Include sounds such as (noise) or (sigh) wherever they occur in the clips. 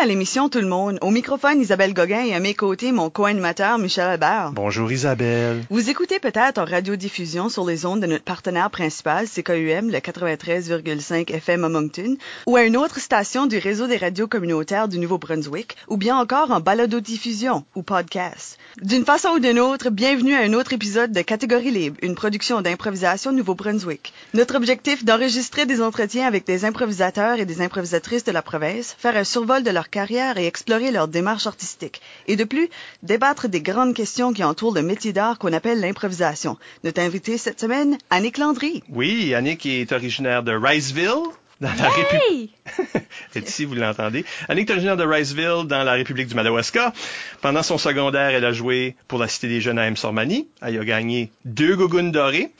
À l'émission Tout le monde. Au microphone, Isabelle Gauguin et à mes côtés, mon co-animateur Michel Albert. Bonjour Isabelle. Vous écoutez peut-être en radiodiffusion sur les ondes de notre partenaire principal, CKUM, le 93,5 FM à Moncton, ou à une autre station du réseau des radios communautaires du Nouveau-Brunswick, ou bien encore en balado-diffusion ou podcast. D'une façon ou d'une autre, bienvenue à un autre épisode de Catégorie libre, une production d'improvisation Nouveau-Brunswick. Notre objectif d'enregistrer des entretiens avec des improvisateurs et des improvisatrices de la province, faire un survol de leur carrière et explorer leur démarche artistique. Et de plus, débattre des grandes questions qui entourent le métier d'art qu'on appelle l'improvisation. Notre invité cette semaine, Annick Landry. Oui, Annick est originaire de Riceville, dans la République. (laughs) C'est ici, vous l'entendez. Annick est originaire de Riceville, dans la République du Madawaska. Pendant son secondaire, elle a joué pour la Cité des Jeunes à M-Sormani. Elle a gagné deux gougounes dorées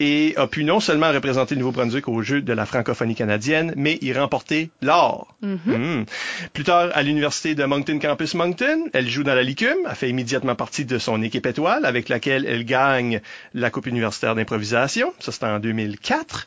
et a pu non seulement représenter le Nouveau-Brunswick au jeu de la francophonie canadienne, mais y remporter l'or. Mm. Plus tard, à l'Université de Moncton Campus Moncton, elle joue dans la Licume, a fait immédiatement partie de son équipe étoile, avec laquelle elle gagne la Coupe universitaire d'improvisation. Ça, c'était en 2004.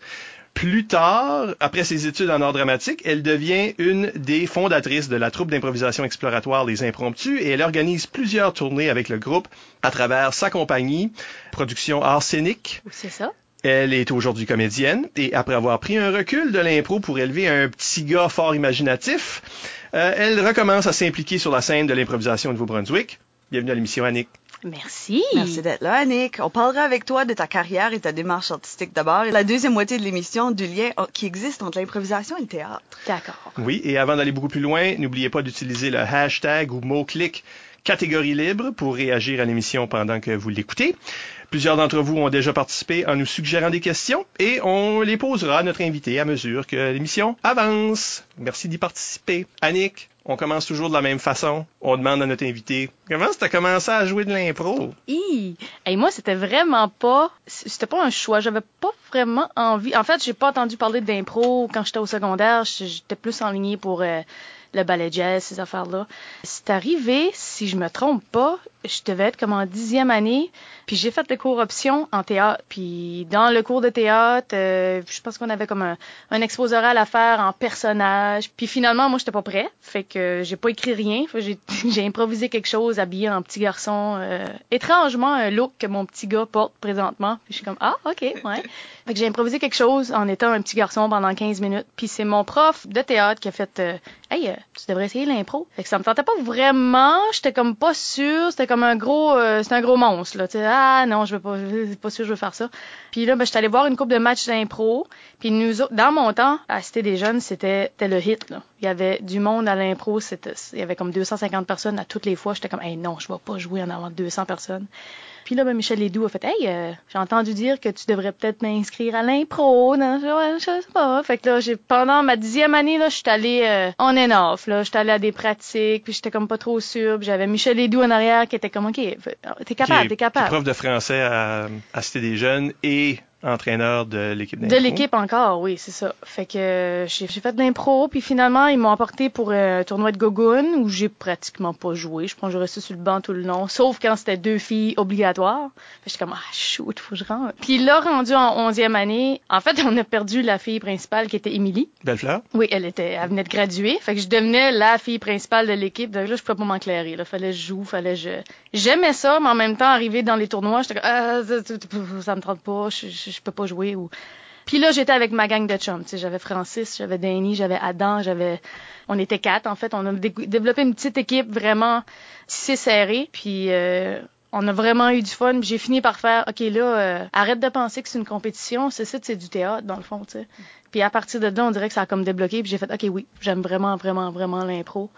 Plus tard, après ses études en art dramatique, elle devient une des fondatrices de la troupe d'improvisation exploratoire Les Impromptus et elle organise plusieurs tournées avec le groupe à travers sa compagnie, Production Arsenic. C'est ça. Elle est aujourd'hui comédienne et après avoir pris un recul de l'impro pour élever un petit gars fort imaginatif, euh, elle recommence à s'impliquer sur la scène de l'improvisation au Nouveau-Brunswick. Bienvenue à l'émission Annick. Merci. Merci d'être là, Annick. On parlera avec toi de ta carrière et ta démarche artistique d'abord. Et la deuxième moitié de l'émission, du lien qui existe entre l'improvisation et le théâtre. D'accord. Oui, et avant d'aller beaucoup plus loin, n'oubliez pas d'utiliser le hashtag ou mot-clic catégorie libre pour réagir à l'émission pendant que vous l'écoutez. Plusieurs d'entre vous ont déjà participé en nous suggérant des questions et on les posera à notre invité à mesure que l'émission avance. Merci d'y participer. Annick, on commence toujours de la même façon. On demande à notre invité comment tu as commencé à jouer de l'impro? Et moi, c'était vraiment pas, c'était pas un choix. J'avais pas vraiment envie. En fait, j'ai pas entendu parler d'impro quand j'étais au secondaire. J'étais plus enlignée pour euh, le ballet jazz, ces affaires-là. C'est arrivé, si je me trompe pas, je devais être comme en dixième année, puis j'ai fait le cours option en théâtre. Puis dans le cours de théâtre, euh, je pense qu'on avait comme un, un exposé oral à faire en personnage. Puis finalement, moi, j'étais pas prêt, fait que j'ai pas écrit rien. (laughs) J'ai, improvisé quelque chose habillé en petit garçon. Euh, étrangement, un look que mon petit gars porte présentement. Puis je suis comme, ah, ok, ouais. (laughs) Fait que j'ai improvisé quelque chose en étant un petit garçon pendant 15 minutes. Puis c'est mon prof de théâtre qui a fait, euh, hey, euh, tu devrais essayer l'impro. Fait que ça me tentait pas vraiment. J'étais comme pas sûre. C'était comme un gros, euh, c'est un gros monstre là. Sais, ah non, je veux pas, je suis pas sûre que je veux faire ça. Puis là, ben, j'étais allée voir une coupe de matchs d'impro. Puis nous, dans mon temps, à Cité des Jeunes, c'était, le hit. Il y avait du monde à l'impro. Il y avait comme 250 personnes à toutes les fois. J'étais comme, non, je vais pas jouer en avant de 200 personnes. Puis là, ben, Michel Ledoux a fait Hey, euh, j'ai entendu dire que tu devrais peut-être m'inscrire à l'impro. Non, je, je sais pas. Fait que là, j'ai pendant ma dixième année, là, je suis allée euh, on and off. Là, j'étais allée à des pratiques, puis j'étais comme pas trop sûre. Puis j'avais Michel Ledoux en arrière qui était comme OK, t'es capable, t'es capable. Prof de français à, à Cité des Jeunes et entraîneur de l'équipe De l'équipe encore, oui, c'est ça. Fait que euh, j'ai fait de l'impro, puis finalement, ils m'ont apporté pour euh, un tournoi de Gogun où j'ai pratiquement pas joué. Je pense que je restais sur le banc tout le long, sauf quand c'était deux filles obligatoires. Fait j'étais comme, ah, shoot, faut que je rentre. Puis là, rendu en onzième année, en fait, (laughs) on a perdu la fille principale qui était Émilie. Bellefleur? Oui, elle était, elle venait de graduer. Fait que je devenais la fille principale de l'équipe. Donc là, je pouvais pas m'enclairer. Là, fallait que je joue, fallait que je... J'aimais ça, mais en même temps, arriver dans les tournois, j'étais comme, ah, ça, ça me tente pas, je, je, je peux pas jouer ou puis là j'étais avec ma gang de chums j'avais Francis j'avais Danny j'avais Adam j'avais on était quatre en fait on a dé développé une petite équipe vraiment si serrée puis euh, on a vraiment eu du fun. J'ai fini par faire, OK, là, euh, arrête de penser que c'est une compétition. C'est ça, c'est du théâtre, dans le fond. Puis à partir de là, on dirait que ça a comme débloqué. Puis j'ai fait, OK, oui, j'aime vraiment, vraiment, vraiment l'impro.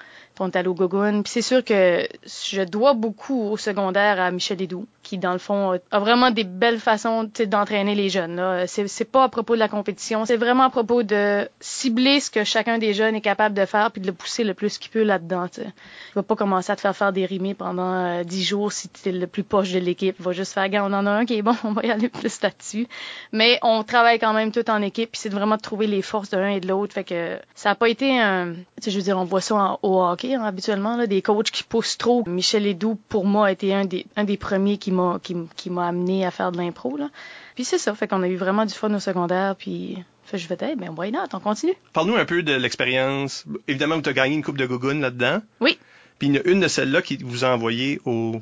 Gogun. Puis c'est sûr que je dois beaucoup au secondaire à Michel Edoux, qui dans le fond a vraiment des belles façons d'entraîner les jeunes. C'est, pas à propos de la compétition, c'est vraiment à propos de cibler ce que chacun des jeunes est capable de faire puis de le pousser le plus qu'il peut là-dedans. Il va pas commencer à te faire faire des rimés pendant dix jours si tu es le plus poche de l'équipe. Va juste faire, on en a un qui est bon, (laughs) on va y aller plus là-dessus. Mais on travaille quand même tout en équipe puis c'est vraiment de trouver les forces de l'un et de l'autre. Fait que ça a pas été un, je veux dire, on voit ça en, au hockey hein, habituellement, là, des coachs qui poussent trop. Michel Edoux, pour moi, a été un des, un des premiers qui m'a, qui, qui m'a amené à faire de l'impro. Là. Puis c'est ça, fait qu'on a eu vraiment du fun au secondaire, puis fait, je fais, hey, ben why not, on continue. Parle-nous un peu de l'expérience. Évidemment, tu as gagné une coupe de Gogun là-dedans. Oui. Puis il y a une de celles-là qui vous a envoyé au,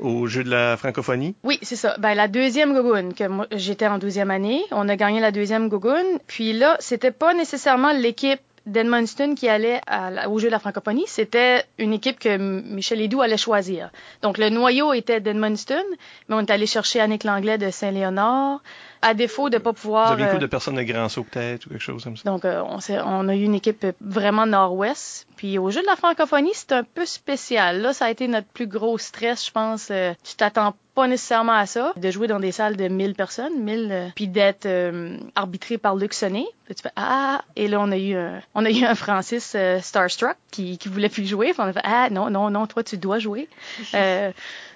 au jeu de la francophonie. Oui, c'est ça. Ben, la deuxième Gogun, que j'étais en douzième année, on a gagné la deuxième Gogun. Puis là, c'était pas nécessairement l'équipe d'Edmundston qui allait à, au jeu de la francophonie, c'était une équipe que Michel Edoux allait choisir. Donc le noyau était d'Edmundston, mais on est allé chercher Annick Langlais de Saint-Léonard, à défaut de pas pouvoir. Vous avez une couple de personnes de Grand Saut peut-être ou quelque chose comme ça? Donc euh, on, on, a eu une équipe vraiment nord-ouest. Puis au jeu de la francophonie, c'est un peu spécial. Là, ça a été notre plus gros stress, je pense. Euh, tu t'attends pas nécessairement à ça, de jouer dans des salles de 1000 personnes, 1000, euh, puis d'être euh, arbitré par Luc. Puis tu fais ah et là on a eu un, on a eu un Francis euh, Starstruck qui qui voulait plus jouer. Puis on a fait ah non non non toi tu dois jouer.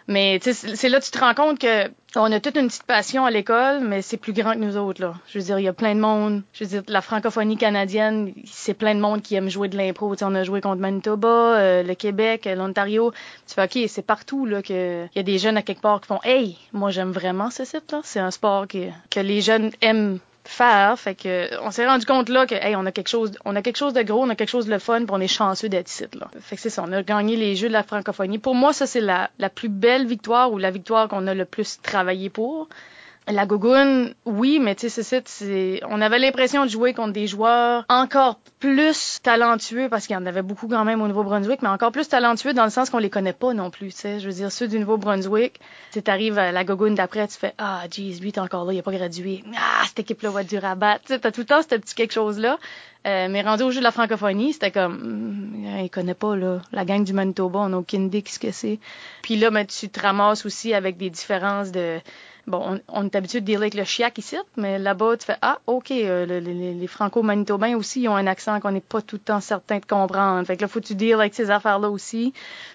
Euh, mais c'est là que tu te rends compte que on a toute une petite passion à l'école, mais c'est plus grand que nous autres là. Je veux dire, il y a plein de monde. Je veux dire, la francophonie canadienne, c'est plein de monde qui aime jouer de l'impro. On a joué contre Manitoba, euh, le Québec, l'Ontario. Tu fais ok, c'est partout là y a des jeunes à quelque part qui font hey, moi j'aime vraiment ce site là. C'est un sport que les jeunes aiment faire. Fait que on s'est rendu compte là que hey, on a quelque chose on a quelque chose de gros, on a quelque chose de fun, puis on est chanceux d'être ici là. Fait que c'est ça, on a gagné les jeux de la francophonie. Pour moi, ça c'est la, la plus belle victoire ou la victoire qu'on a le plus travaillé pour. La Gogoune, oui, mais tu sais, c'est c'est, on avait l'impression de jouer contre des joueurs encore plus talentueux parce qu'il y en avait beaucoup quand même au Nouveau-Brunswick, mais encore plus talentueux dans le sens qu'on les connaît pas non plus, tu sais. Je veux dire, ceux du Nouveau-Brunswick, tu t'arrives à la Gogoune d'après, tu fais, ah, jeez, lui, t'es encore là, il a pas gradué. Ah, cette équipe-là va du rabat. Tu sais, t'as tout le temps ce petit quelque chose-là. Euh, mais rendu au jeu de la francophonie, c'était comme, mm, il connaît pas, là. La gang du Manitoba, on a aucune idée ce que c'est. Puis là, ben, tu te ramasses aussi avec des différences de, bon, on, on est habitué de dire avec le chiac ici, mais là-bas, tu fais Ah, OK, euh, le, les, les franco-manitobains aussi, ont un accent qu'on n'est pas tout le temps certain de comprendre. Fait que là, faut tu dire avec ces affaires-là aussi.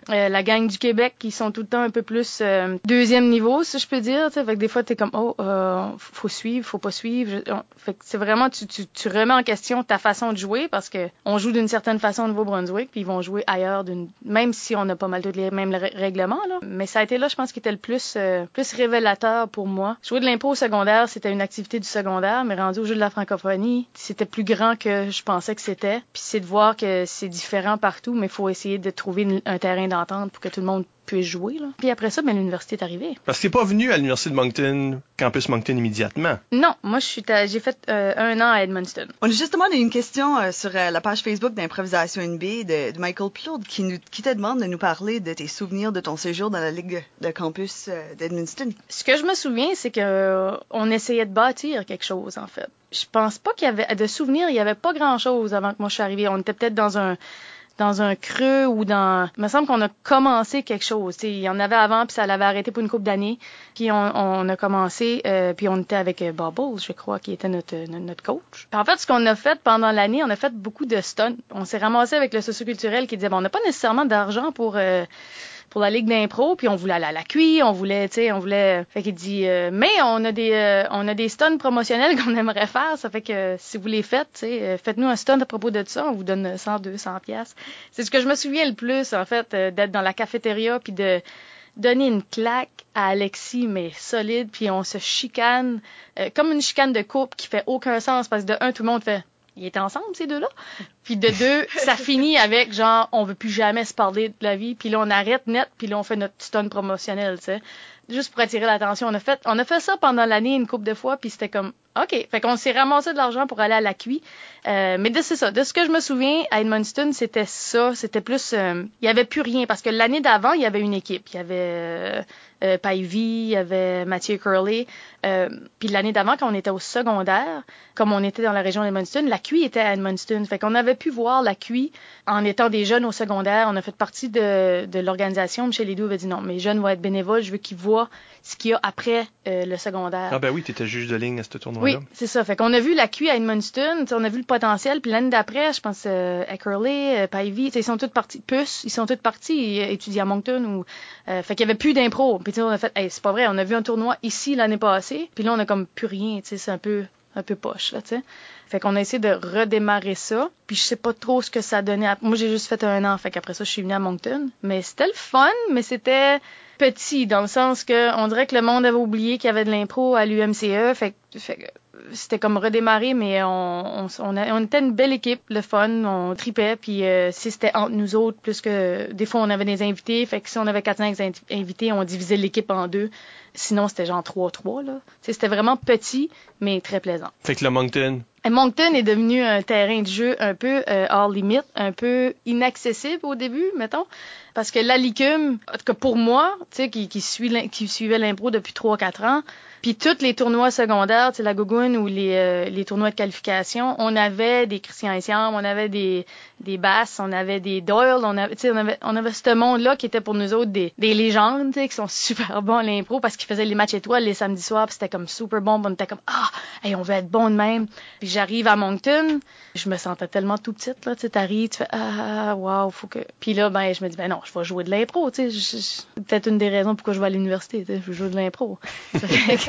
Euh, la gang du Québec, qui sont tout le temps un peu plus euh, deuxième niveau, si je peux dire. Fait que des fois, tu es comme Oh, euh, faut suivre, faut pas suivre. Fait que c'est vraiment, tu, tu, tu remets en question ta façon de jouer parce que on joue d'une certaine façon au Nouveau-Brunswick, puis ils vont jouer ailleurs, d'une même si on n'a pas mal tous les mêmes règlements. Là. Mais ça a été là, je pense, qui était le plus, euh, plus révélateur moi. Jouer de l'impôt au secondaire, c'était une activité du secondaire, mais rendu au jeu de la francophonie, c'était plus grand que je pensais que c'était. Puis c'est de voir que c'est différent partout, mais il faut essayer de trouver un terrain d'entente pour que tout le monde puisse jouer. Là. Puis après ça, ben, l'université est arrivée. Parce que t'es pas venu à l'université de Moncton, campus Moncton immédiatement. Non, moi je suis j'ai fait euh, un an à Edmundston. On a justement une question euh, sur euh, la page Facebook d'improvisation NB de, de Michael Plourde qui, nous, qui te demande de nous parler de tes souvenirs de ton séjour dans la ligue de campus euh, d'Edmundston. Ce que je me souviens, c'est que euh, on essayait de bâtir quelque chose en fait. Je pense pas qu'il y avait de souvenirs, il y avait pas grand chose avant que moi je suis arrivée. On était peut-être dans un dans un creux ou dans. Me semble qu'on a commencé quelque chose. Il y en avait avant, puis ça l'avait arrêté pour une couple d'années. Puis on, a commencé, euh, puis on était avec euh, Bubbles, je crois, qui était notre, notre coach. Puis en fait, ce qu'on a fait pendant l'année, on a fait beaucoup de stunts. On s'est ramassé avec le socioculturel qui disait, bon, on n'a pas nécessairement d'argent pour. Euh, pour la ligue d'impro, puis on voulait aller à la cuit, on voulait, tu sais, on voulait. Fait qu'il dit, euh, mais on a des, euh, on a des stuns promotionnels (laughs) qu'on aimerait faire. Ça fait que si vous les faites, tu sais, faites-nous un stun à propos de ça, on vous donne 100, 200 pièces. C'est ce que je me souviens le plus, en fait, d'être dans la cafétéria puis de donner une claque à Alexis, mais solide, puis on se chicane, euh, comme une chicane de couple qui fait aucun sens, parce que de un, tout le monde fait ils étaient ensemble, ces deux-là. Puis de deux, ça (laughs) finit avec genre, on veut plus jamais se parler de la vie. Puis là, on arrête net, puis là, on fait notre stun promotionnel, tu sais. Juste pour attirer l'attention. On a fait, on a fait ça pendant l'année une couple de fois, puis c'était comme, OK. Fait qu'on s'est ramassé de l'argent pour aller à la QI. Euh, mais c'est ça. De ce que je me souviens, à Edmundston, c'était ça. C'était plus... euh, Il y avait plus rien. Parce que l'année d'avant, il y avait une équipe. Il y avait euh, euh, il y avait Mathieu Curley. Euh, puis l'année d'avant, quand on était au secondaire, comme on était dans la région d'Edmundston, la QI était à Edmundston. Fait qu'on avait pu voir la QI en étant des jeunes au secondaire. On a fait partie de, de l'organisation. Michel Ledoux avait dit non, mes jeunes vont être bénévoles. Je veux qu'ils voient ce qu'il y a après euh, le secondaire. Ah ben oui, tu étais juge de ligne à ce tournoi-là. Oui, c'est ça. Fait qu'on a vu la QI à Edmundston, on a vu le potentiel, puis l'année d'après, je pense euh, euh, Pivy, t'sais, ils sont tous partis, Puss, ils sont tous partis étudier à Moncton ou fait qu'il y avait plus d'impro. Puis on a fait hey, c'est pas vrai, on a vu un tournoi ici l'année passée, puis là on a comme plus rien, tu c'est un peu un peu poche là, tu sais. Fait qu'on a essayé de redémarrer ça, puis je sais pas trop ce que ça donnait. Moi j'ai juste fait un an, fait qu'après ça je suis venue à Moncton, mais c'était le fun, mais c'était petit dans le sens que on dirait que le monde avait oublié qu'il y avait de l'impro à l'UMCE, fait, fait que c'était comme redémarrer, mais on, on, on, a- on était une belle équipe, le fun, on tripait, puis euh, si c'était entre nous autres, plus que des fois on avait des invités, fait que si on avait 4-5 invités, on divisait l'équipe en deux. Sinon, c'était genre 3-3, là. C'était vraiment petit, mais très plaisant. Fait que le Moncton, Et Moncton est devenu un terrain de jeu un peu euh, hors limite, un peu inaccessible au début, mettons. Parce que la licume, en tout cas pour moi, tu sais, qui, qui, qui suivait l'impro depuis 3-4 ans, puis tous les tournois secondaires, tu sais, la Gougoune ou les, euh, les tournois de qualification, on avait des Christian Essiam, on avait des, des Basses, on avait des Doyle, on avait, tu sais, on avait, on avait ce monde-là qui était pour nous autres des, des légendes, tu sais, qui sont (laughs) super bons à l'impro parce qu'ils faisaient les matchs étoiles les samedis soirs, puis c'était comme super bon, on était comme, ah, hey, on veut être bon de même. Puis j'arrive à Moncton, je me sentais tellement tout petite, là, tu sais, t'arrives, tu fais, ah, wow, faut que... Puis là, ben, je me dis, ben non, je vais jouer de l'impro, tu sais, je- je- c'est peut-être une des raisons pourquoi je vais à l'université, tu sais, je veux jouer de l'impro. (laughs)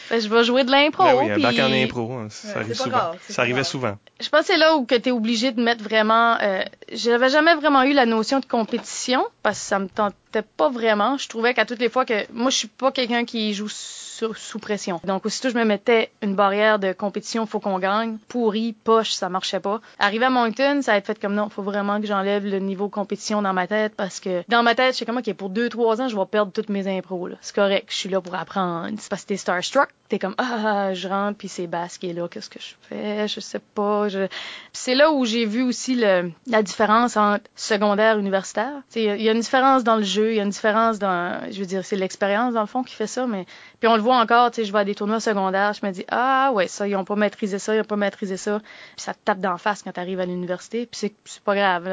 Que je vais jouer de l'impro. ben oui, un puis- bac en impro, hein, ça Ouais, arrive souvent. grave, ça arrivait grave. souvent. Je pense que c'est là où que tu es obligé de mettre vraiment. Euh, J'avais jamais vraiment eu la notion de compétition parce que ça me tentait pas vraiment. Je trouvais qu'à toutes les fois que. Moi, je suis pas quelqu'un qui joue sous, sous pression. Donc, aussitôt je me mettais une barrière de compétition, faut qu'on gagne. Pourri, poche, ça marchait pas. Arrivé à Moncton, ça a été fait comme non, faut vraiment que j'enlève le niveau compétition dans ma tête parce que dans ma tête, je sais comment que pour deux, trois ans, je vais perdre toutes mes impros. C'est correct, je suis là pour apprendre. C'est parce que t'es starstruck, t'es comme ah, je rentre puis c'est Basse qui est là, qu'est-ce que je fais, je sais pas. Je... C'est là où j'ai vu aussi le, la différence entre secondaire et universitaire. Il y a une différence dans le jeu, il y a une différence dans, je veux dire, c'est l'expérience dans le fond qui fait ça, mais puis on le voit encore, tu sais, je vais à des tournois secondaires, je me dis ah ouais ça, ils ont pas maîtrisé ça, ils ont pas maîtrisé ça, puis ça te tape d'en face quand t'arrives à l'université, puis c'est pas grave.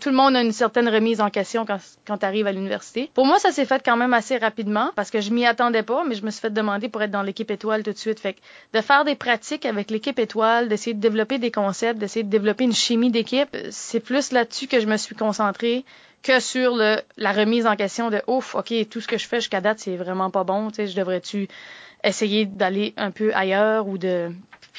Tout le monde a une certaine remise en question quand quand t'arrives à l'université. Pour moi, ça s'est fait quand même assez rapidement parce que je m'y attendais pas, mais je me suis fait demander pour être dans l'équipe étoile tout de suite. Fait que de faire des pratiques avec l'équipe étoile, d'essayer de développer des concepts, d'essayer de développer une chimie d'équipe, c'est plus là-dessus que je me suis concentrée que sur le, la remise en question de ouf, ok, tout ce que je fais jusqu'à date, c'est vraiment pas bon, tu sais, je devrais-tu essayer d'aller un peu ailleurs ou de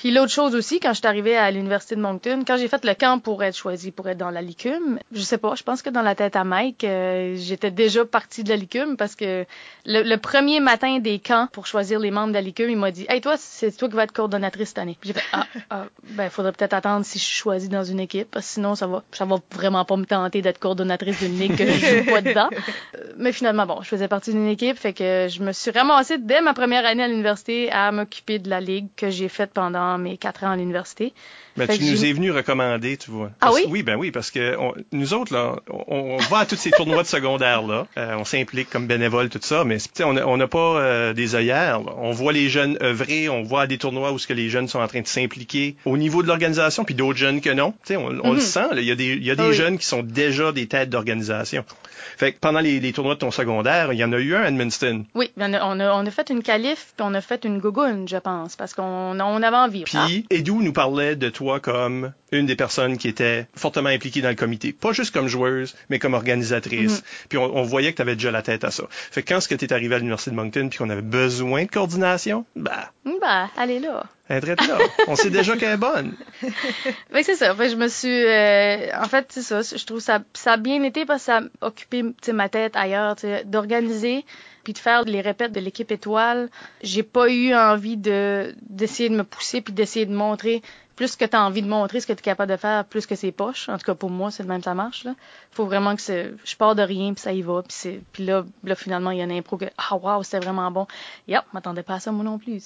puis l'autre chose aussi, quand je suis arrivée à l'université de Moncton, quand j'ai fait le camp pour être choisie pour être dans la licume, je sais pas, je pense que dans la tête à Mike, euh, j'étais déjà partie de la licume parce que le, le premier matin des camps pour choisir les membres de la licume, il m'a dit Hey toi, c'est toi qui vas être coordonnatrice cette année. J'ai fait Ah, ah ben faudrait peut-être attendre si je suis choisie dans une équipe, parce que sinon ça va ça va vraiment pas me tenter d'être coordonnatrice d'une ligue que je joue pas dedans. (laughs) Euh, Mais finalement, bon, je faisais partie d'une équipe, fait que je me suis ramassée dès ma première année à l'université à m'occuper de la ligue que j'ai faite pendant mes quatre ans à l'université. Mais Fait tu nous es venu recommander, tu vois. Ah oui? Oui, ben oui, parce que on- nous autres, là, on, on va à tous ces tournois de secondaire, là. Euh, on s'implique comme bénévole, tout ça, mais tu sais, on n'a on n'a pas euh, des œillères. là. On voit les jeunes œuvrer, on voit des tournois où ce que les jeunes sont en train de s'impliquer au niveau de l'organisation, puis d'autres jeunes que non. Tu sais, on, on Mhm. le sent, là. il y a des, il y a des Ah oui. jeunes qui sont déjà des têtes d'organisation. Fait que pendant les, les tournois de ton secondaire, il y en a eu un à Edmundston. Oui, on a, on a, on a fait une qualif, puis on a fait une gogoune, je pense, parce qu'on on avait envie. Puis Edu nous parlait de toi comme une des personnes qui était fortement impliquée dans le comité. Pas juste comme joueuse, mais comme organisatrice. Mm-hmm. Puis on, on voyait que tu avais déjà la tête à ça. Fait que quand ce que tu es arrivé à l'Université de Moncton puis qu'on avait besoin de coordination, bah, bah, allez là. elle est là. on sait déjà qu'elle est bonne. (laughs) Que c'est ça. Fait que je me suis, euh, en fait, c'est ça. Je trouve ça, ça a bien été parce que ça a occupé, ma tête ailleurs, d'organiser puis de faire les répètes de l'équipe étoile. J'ai pas eu envie de d'essayer de me pousser puis d'essayer de montrer plus que tu as envie de montrer ce que tu es capable de faire, plus que c'est poche. En tout cas, pour moi, c'est de même ça marche. Là. faut vraiment que je pars de rien, puis ça y va. Puis, là, là, finalement, il y a une impro que, ah, wow, c'était vraiment bon. Yep, m'attendais pas à ça, moi non plus.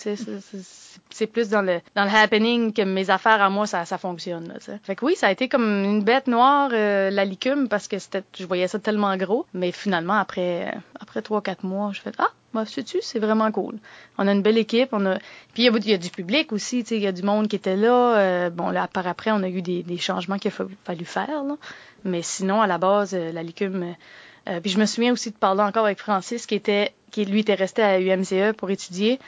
C'est plus dans le, dans le happening que mes affaires à moi, ça, ça fonctionne. Là, fait que oui, ça a été comme une bête noire, euh, la licume, parce que c'était, je voyais ça tellement gros. Mais finalement, après, après trois, quatre mois, je fais, ah, c'est vraiment cool. On a une belle équipe, on a, puis il y, a du public aussi, tu il y a du monde qui était là. Euh, bon, là, par après, on a eu des, changements qu'il a fallu faire, là. Mais sinon, à la base, euh, la licume. Euh, puis je me souviens aussi de parler encore avec Francis, qui était, qui lui était resté à UMCE pour étudier.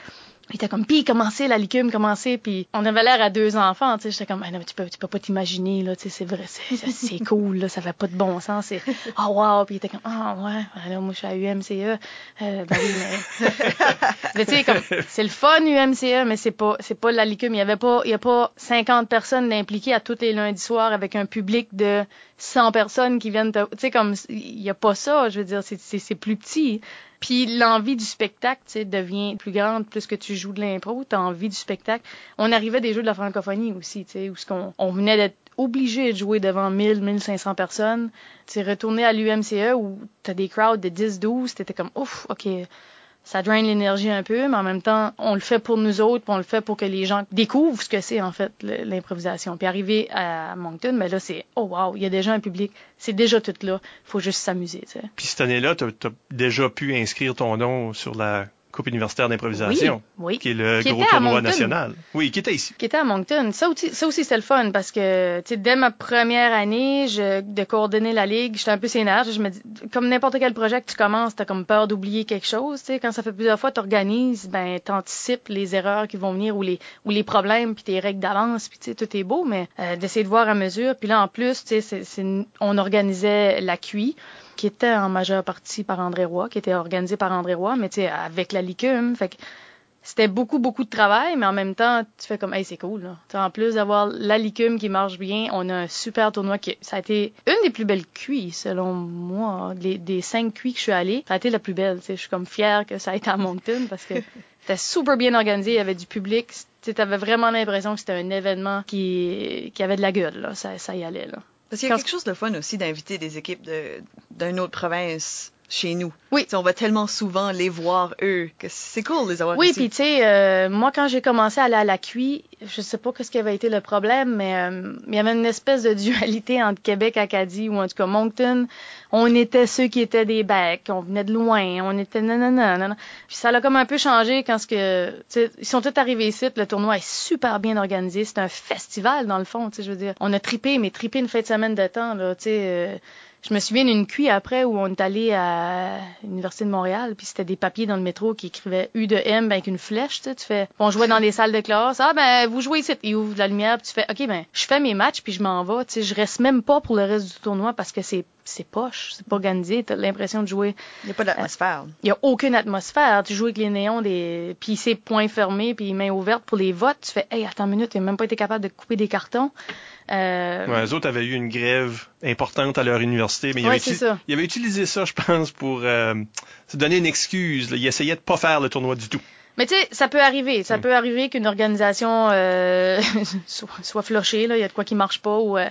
Il était comme, puis commencer la licume, commencer, puis on avait l'air à deux enfants, tu sais, j'étais comme, non, tu peux, tu peux pas t'imaginer, là, tu sais, c'est vrai, c'est (laughs) cool, là, ça fait pas de bon sens, c'est, oh (laughs) wow, puis il était comme, ah oh, ouais, alors moi je suis à UMCE, euh, ben oui, mais, (laughs) mais tu sais, comme, c'est le fun UMCE, mais c'est pas, c'est pas la licume, il y avait pas, il y a pas 50 personnes impliquées à tous les lundis soirs avec un public de 100 personnes qui viennent tu sais, comme, il y a pas ça, je veux dire, c'est plus petit. Puis l'envie du spectacle, tu devient plus grande plus que tu joues de l'impro, t'as envie du spectacle. On arrivait des jeux de la francophonie aussi, tu sais, où qu'on on venait d'être obligé de jouer devant 1000, 1500 personnes. Tu sais, retourner à l'UMCE où t'as des crowds de 10, 12, t'étais comme, ouf, ok, ça draine l'énergie un peu, mais en même temps, on le fait pour nous autres, puis on le fait pour que les gens découvrent ce que c'est en fait l'improvisation. Puis arriver à Moncton, mais ben là c'est oh wow, il y a déjà un public, c'est déjà tout là, faut juste s'amuser. Puis cette année-là, tu déjà pu inscrire ton nom sur la Coupe universitaire d'improvisation, oui, qui est le gros tournoi national. Oui, qui était ici. Qui était à Moncton. Ça aussi, ça aussi c'est le fun parce que, dès ma première année, je, de coordonner la ligue, j'étais un peu sénère. Je me dis, comme n'importe quel projet que tu commences, t'as comme peur d'oublier quelque chose. Quand ça fait plusieurs fois, t'organises, ben, t'anticipes les erreurs qui vont venir ou les ou les problèmes, puis tes règles d'avance, puis tout est beau, mais euh, d'essayer de voir à mesure. Puis là, en plus, on organisait la QI qui était en majeure partie par André Roy, qui était organisé par André Roy, mais tu sais, avec la licume. Fait que c'était beaucoup, beaucoup de travail, mais en même temps, tu fais comme, hey, c'est cool, là. en plus d'avoir la licume qui marche bien, on a un super tournoi qui, ça a été une des plus belles cuits, selon moi. des cinq cuits que je suis allée, ça a été la plus belle, tu sais. Je suis comme fière que ça a été à Moncton parce que (laughs) c'était super bien organisé, il y avait du public. Tu avais vraiment l'impression que c'était un événement qui, qui avait de la gueule, là. Ça, ça y allait, là. Parce qu'il y a quelque chose de fun aussi d'inviter des équipes d'une autre province chez nous. Oui. on va tellement souvent les voir eux que c'est cool de les avoir Oui, puis tu sais, euh, moi quand j'ai commencé à aller à la CUI, je sais pas ce qui avait été le problème, mais euh, il y avait une espèce de (laughs) dualité entre Québec, Acadie ou en tout cas Moncton. On était ceux qui étaient des becs, on venait de loin, on était non non non non. Puis ça l'a comme un peu changé quand ce que ils sont tous arrivés ici, le tournoi est super bien organisé, c'est un festival dans le fond, tu sais, je veux dire. On a tripé, mais tripé une fin de semaine de temps là, tu sais. Euh, je me souviens d'une cuit après où on est allé à l'Université de Montréal, puis c'était des papiers dans le métro qui écrivaient U de M avec une flèche, tu fais, on jouait dans les salles de classe, ah ben vous jouez ici, ils ouvrent la lumière, puis tu fais, ok ben je fais mes matchs puis je m'en vais, tu sais, je reste même pas pour le reste du tournoi parce que c'est c'est poche, c'est pas organisé, t'as l'impression de jouer. Il n'y a pas d'atmosphère. Il y a aucune atmosphère. Tu joues avec les néons, des, puis c'est point fermé, puis main ouverte pour les votes. Tu fais, hey, attends une minute, t'as même pas été capable de couper des cartons. Euh... Ouais, les autres avaient eu une grève importante à leur université, mais ils, avaient, utilisé ça, je pense, pour euh, se donner une excuse. Ils essayaient de pas faire le tournoi du tout. Mais tu sais, ça peut arriver. Ça mm. peut arriver qu'une organisation euh, (laughs) soit, soit flochée, là, il y a de quoi qui marche pas. Ou, euh,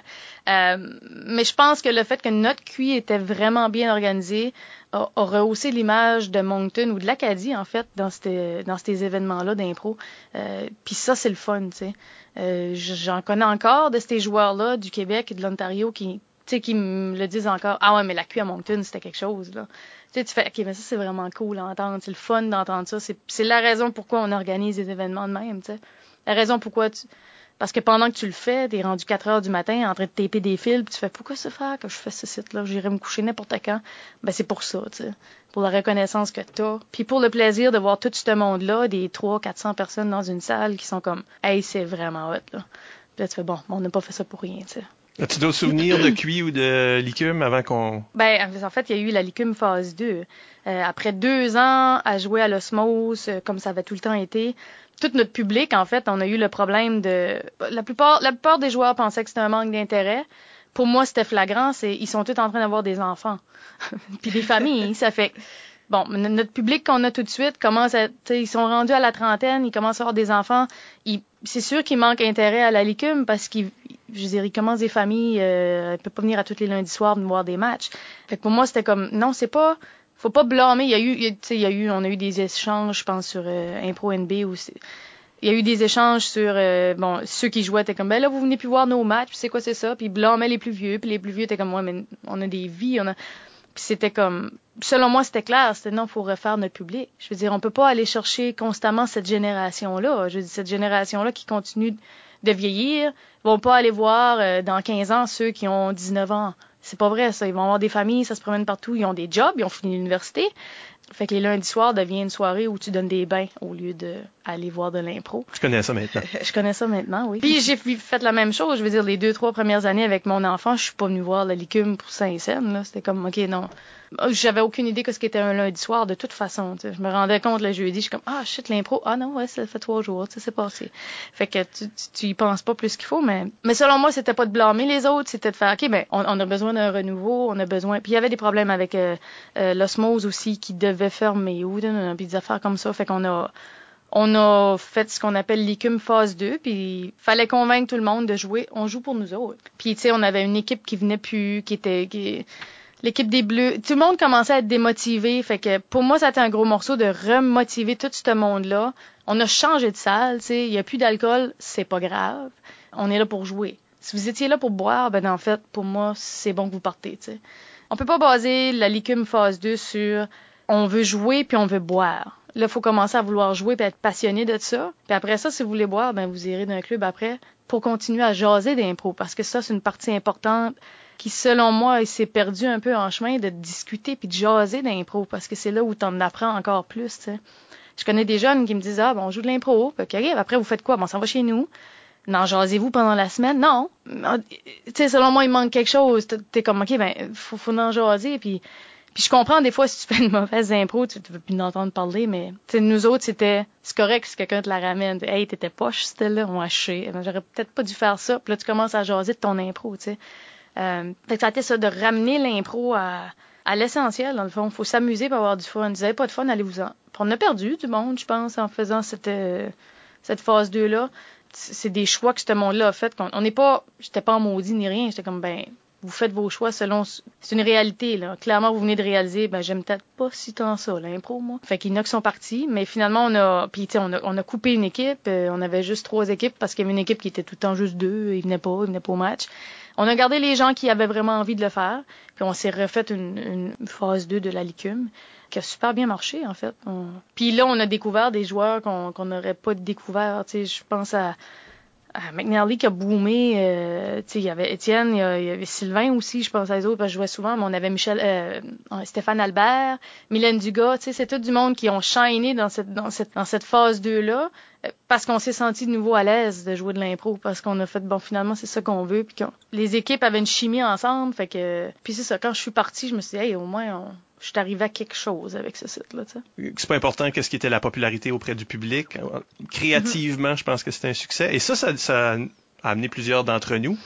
euh, mais je pense que le fait que notre QI était vraiment bien organisé a, rehaussé l'image de Moncton ou de l'Acadie, en fait, dans ces, dans ces événements-là d'impro. Euh, Puis ça, c'est le fun, tu sais. Euh, J'en connais encore de ces joueurs-là du Québec et de l'Ontario qui, qui me le disent encore. Ah ouais, mais la QI à Moncton, c'était quelque chose, là tu sais, tu fais, OK, mais ça, c'est vraiment cool à entendre. C'est le fun d'entendre ça. C'est la raison pourquoi on organise des événements de même, tu sais. La raison pourquoi tu... Parce que pendant que tu le fais, t'es rendu 4 heures du matin en train de taper des fils, puis tu fais, pourquoi ce faire que je fais ce site-là? J'irai me coucher n'importe quand. Ben, c'est pour ça, tu sais. Pour la reconnaissance que t'as. Puis pour le plaisir de voir tout ce monde-là, des 300, 400 personnes dans une salle qui sont comme, hey, c'est vraiment hot, là. Puis là, tu fais, bon, on n'a pas fait ça pour rien, tu sais. As-tu d'autres souvenirs de cuit ou de licume avant qu'on... Ben, en fait, il y a eu la licume phase 2. Euh, après deux ans à jouer à l'osmose, euh, comme ça avait tout le temps été, tout notre public, en fait, on a eu le problème de... La plupart, la plupart des joueurs pensaient que c'était un manque d'intérêt. Pour moi, c'était flagrant. C'est, ils sont tous en train d'avoir des enfants. (laughs) Puis des familles. ça fait bon, notre public qu'on a tout de suite commence à, ils sont rendus à la trentaine, ils commencent à avoir des enfants. C'est sûr qu'ils manquent intérêt à la licume parce qu'ils, je veux dire, ils commencent des familles, euh, ils peuvent pas venir à tous les lundis soirs voir des matchs. Fait que pour moi, c'était comme, non, c'est pas, faut pas blâmer. Il y a eu, il y a eu, on a eu des échanges, je pense, sur euh, Impro NB ou il y a eu des échanges sur euh, bon ceux qui jouaient étaient comme ben là vous venez plus voir nos matchs c'est quoi c'est ça? Puis blâmaient les plus vieux puis les plus vieux étaient comme moi mais on a des vies on a puis c'était comme selon moi c'était clair c'était non faut refaire notre public je veux dire on peut pas aller chercher constamment cette génération là je veux dire cette génération là qui continue de vieillir vont pas aller voir euh, dans 15 ans ceux qui ont 19 ans c'est pas vrai, ça. Ils vont avoir des familles, ça se promène partout, ils ont des jobs, ils ont fini l'université. Fait que les lundis soirs deviennent une soirée où tu donnes des bains au lieu d'aller voir de l'impro. Je connais ça maintenant. (laughs) je connais ça maintenant, oui. Puis j'ai fait la même chose. Je veux dire, les deux, trois premières années avec mon enfant, je suis pas venue voir la licume pour Saint-Saëns. C'était comme, OK, non. J'avais aucune idée que ce qu'était un lundi soir de toute façon. Je me rendais compte le jeudi, je suis comme ah shit l'impro ah non ouais ça fait trois jours, ça s'est passé. Fait que tu, tu, y penses pas plus qu'il faut, mais mais selon moi c'était pas de blâmer les autres, c'était de faire ok ben on, a besoin d'un renouveau, on a besoin. Puis il y avait des problèmes avec euh, euh, l'osmose aussi qui devait fermer ou puis des affaires comme ça, fait qu'on a on a fait ce qu'on appelle l'écume phase 2, puis fallait convaincre tout le monde de jouer. On joue pour nous autres. Puis tu sais, on avait une équipe qui venait plus, qui était, qui, l'équipe des Bleus, tout le monde commençait à être démotivé. Fait que pour moi, ça un gros morceau de remotiver tout ce monde-là. On a changé de salle, tu sais, il n'y a plus d'alcool, c'est pas grave. On est là pour jouer. Si vous étiez là pour boire, ben en fait, pour moi, c'est bon que vous partez, tu sais. On peut pas baser la licume phase 2 sur on veut jouer puis on veut boire. Là, il faut commencer à vouloir jouer puis être passionné de ça. Puis après ça, si vous voulez boire, ben vous irez d'un club après pour continuer à jaser d'impro parce que ça, c'est une partie importante qui, selon moi, s'est perdu un peu en chemin de discuter puis de jaser d'impro parce que c'est là où tu en apprends encore plus. Je connais des jeunes qui me disent Ah, bon, on joue de l'impro. OK, après, vous faites quoi? Bon, ça va chez nous. Non, jasez-vous pendant la semaine? Non. Tu selon moi, il manque quelque chose. T'es comme, OK, ben, faut, faut en jaser. Puis, puis je comprends des fois si tu fais une mauvaise impro, tu, tu veux plus entendre parler, mais nous autres, c'était c'est correct si quelqu'un te la ramène. Hey, t'étais poche, c'était là, on a J'aurais peut-être pas dû faire ça. Puis là, tu commences à jaser de ton impro, tu sais. Euh, fait que ça a été ça, de ramener l'impro à, à l'essentiel, dans le fond. faut s'amuser pour avoir du fun. Vous avez pas de fun, allez-vous-en. On a perdu du monde, je pense, en faisant cette, euh, cette phase 2-là. C'est des choix que ce monde-là a fait. On n'est pas, j'étais pas en maudit ni rien. J'étais comme, ben, vous faites vos choix selon c'est une réalité là clairement vous venez de réaliser ben j'aime peut-être pas si tant ça l'impro moi fait qu'il y en a qui sont partis mais finalement on a puis tu on a, on a coupé une équipe euh, on avait juste trois équipes parce qu'il y avait une équipe qui était tout le temps juste deux ils venaient pas ils venaient pas au match on a gardé les gens qui avaient vraiment envie de le faire, puis on s'est refait une, phase 2 de la licume qui a super bien marché en fait. Puis là, on a découvert des joueurs qu'on n'aurait pas découvert. Tu sais, je pense à McNally qui a boomé, euh, il y avait Étienne, il y, avait Sylvain aussi, je pense à les autres, parce que je jouais souvent, mais on avait Michel, euh, Stéphane Albert, Mylène Dugas, c'est tout du monde qui ont shiné dans cette, dans cette, dans cette phase 2-là, euh, parce qu'on s'est senti de nouveau à l'aise de jouer de l'impro, parce qu'on a fait, bon, finalement, c'est ça qu'on veut, puis les équipes avaient une chimie ensemble, fait que, puis c'est ça, quand je suis partie, je me suis dit, hey, au moins, on, je suis arrivé à quelque chose avec ce site-là. C'est pas important qu'est-ce qui était la popularité auprès du public. Créativement, je pense que c'était un succès. Et ça, ça, a amené plusieurs d'entre nous.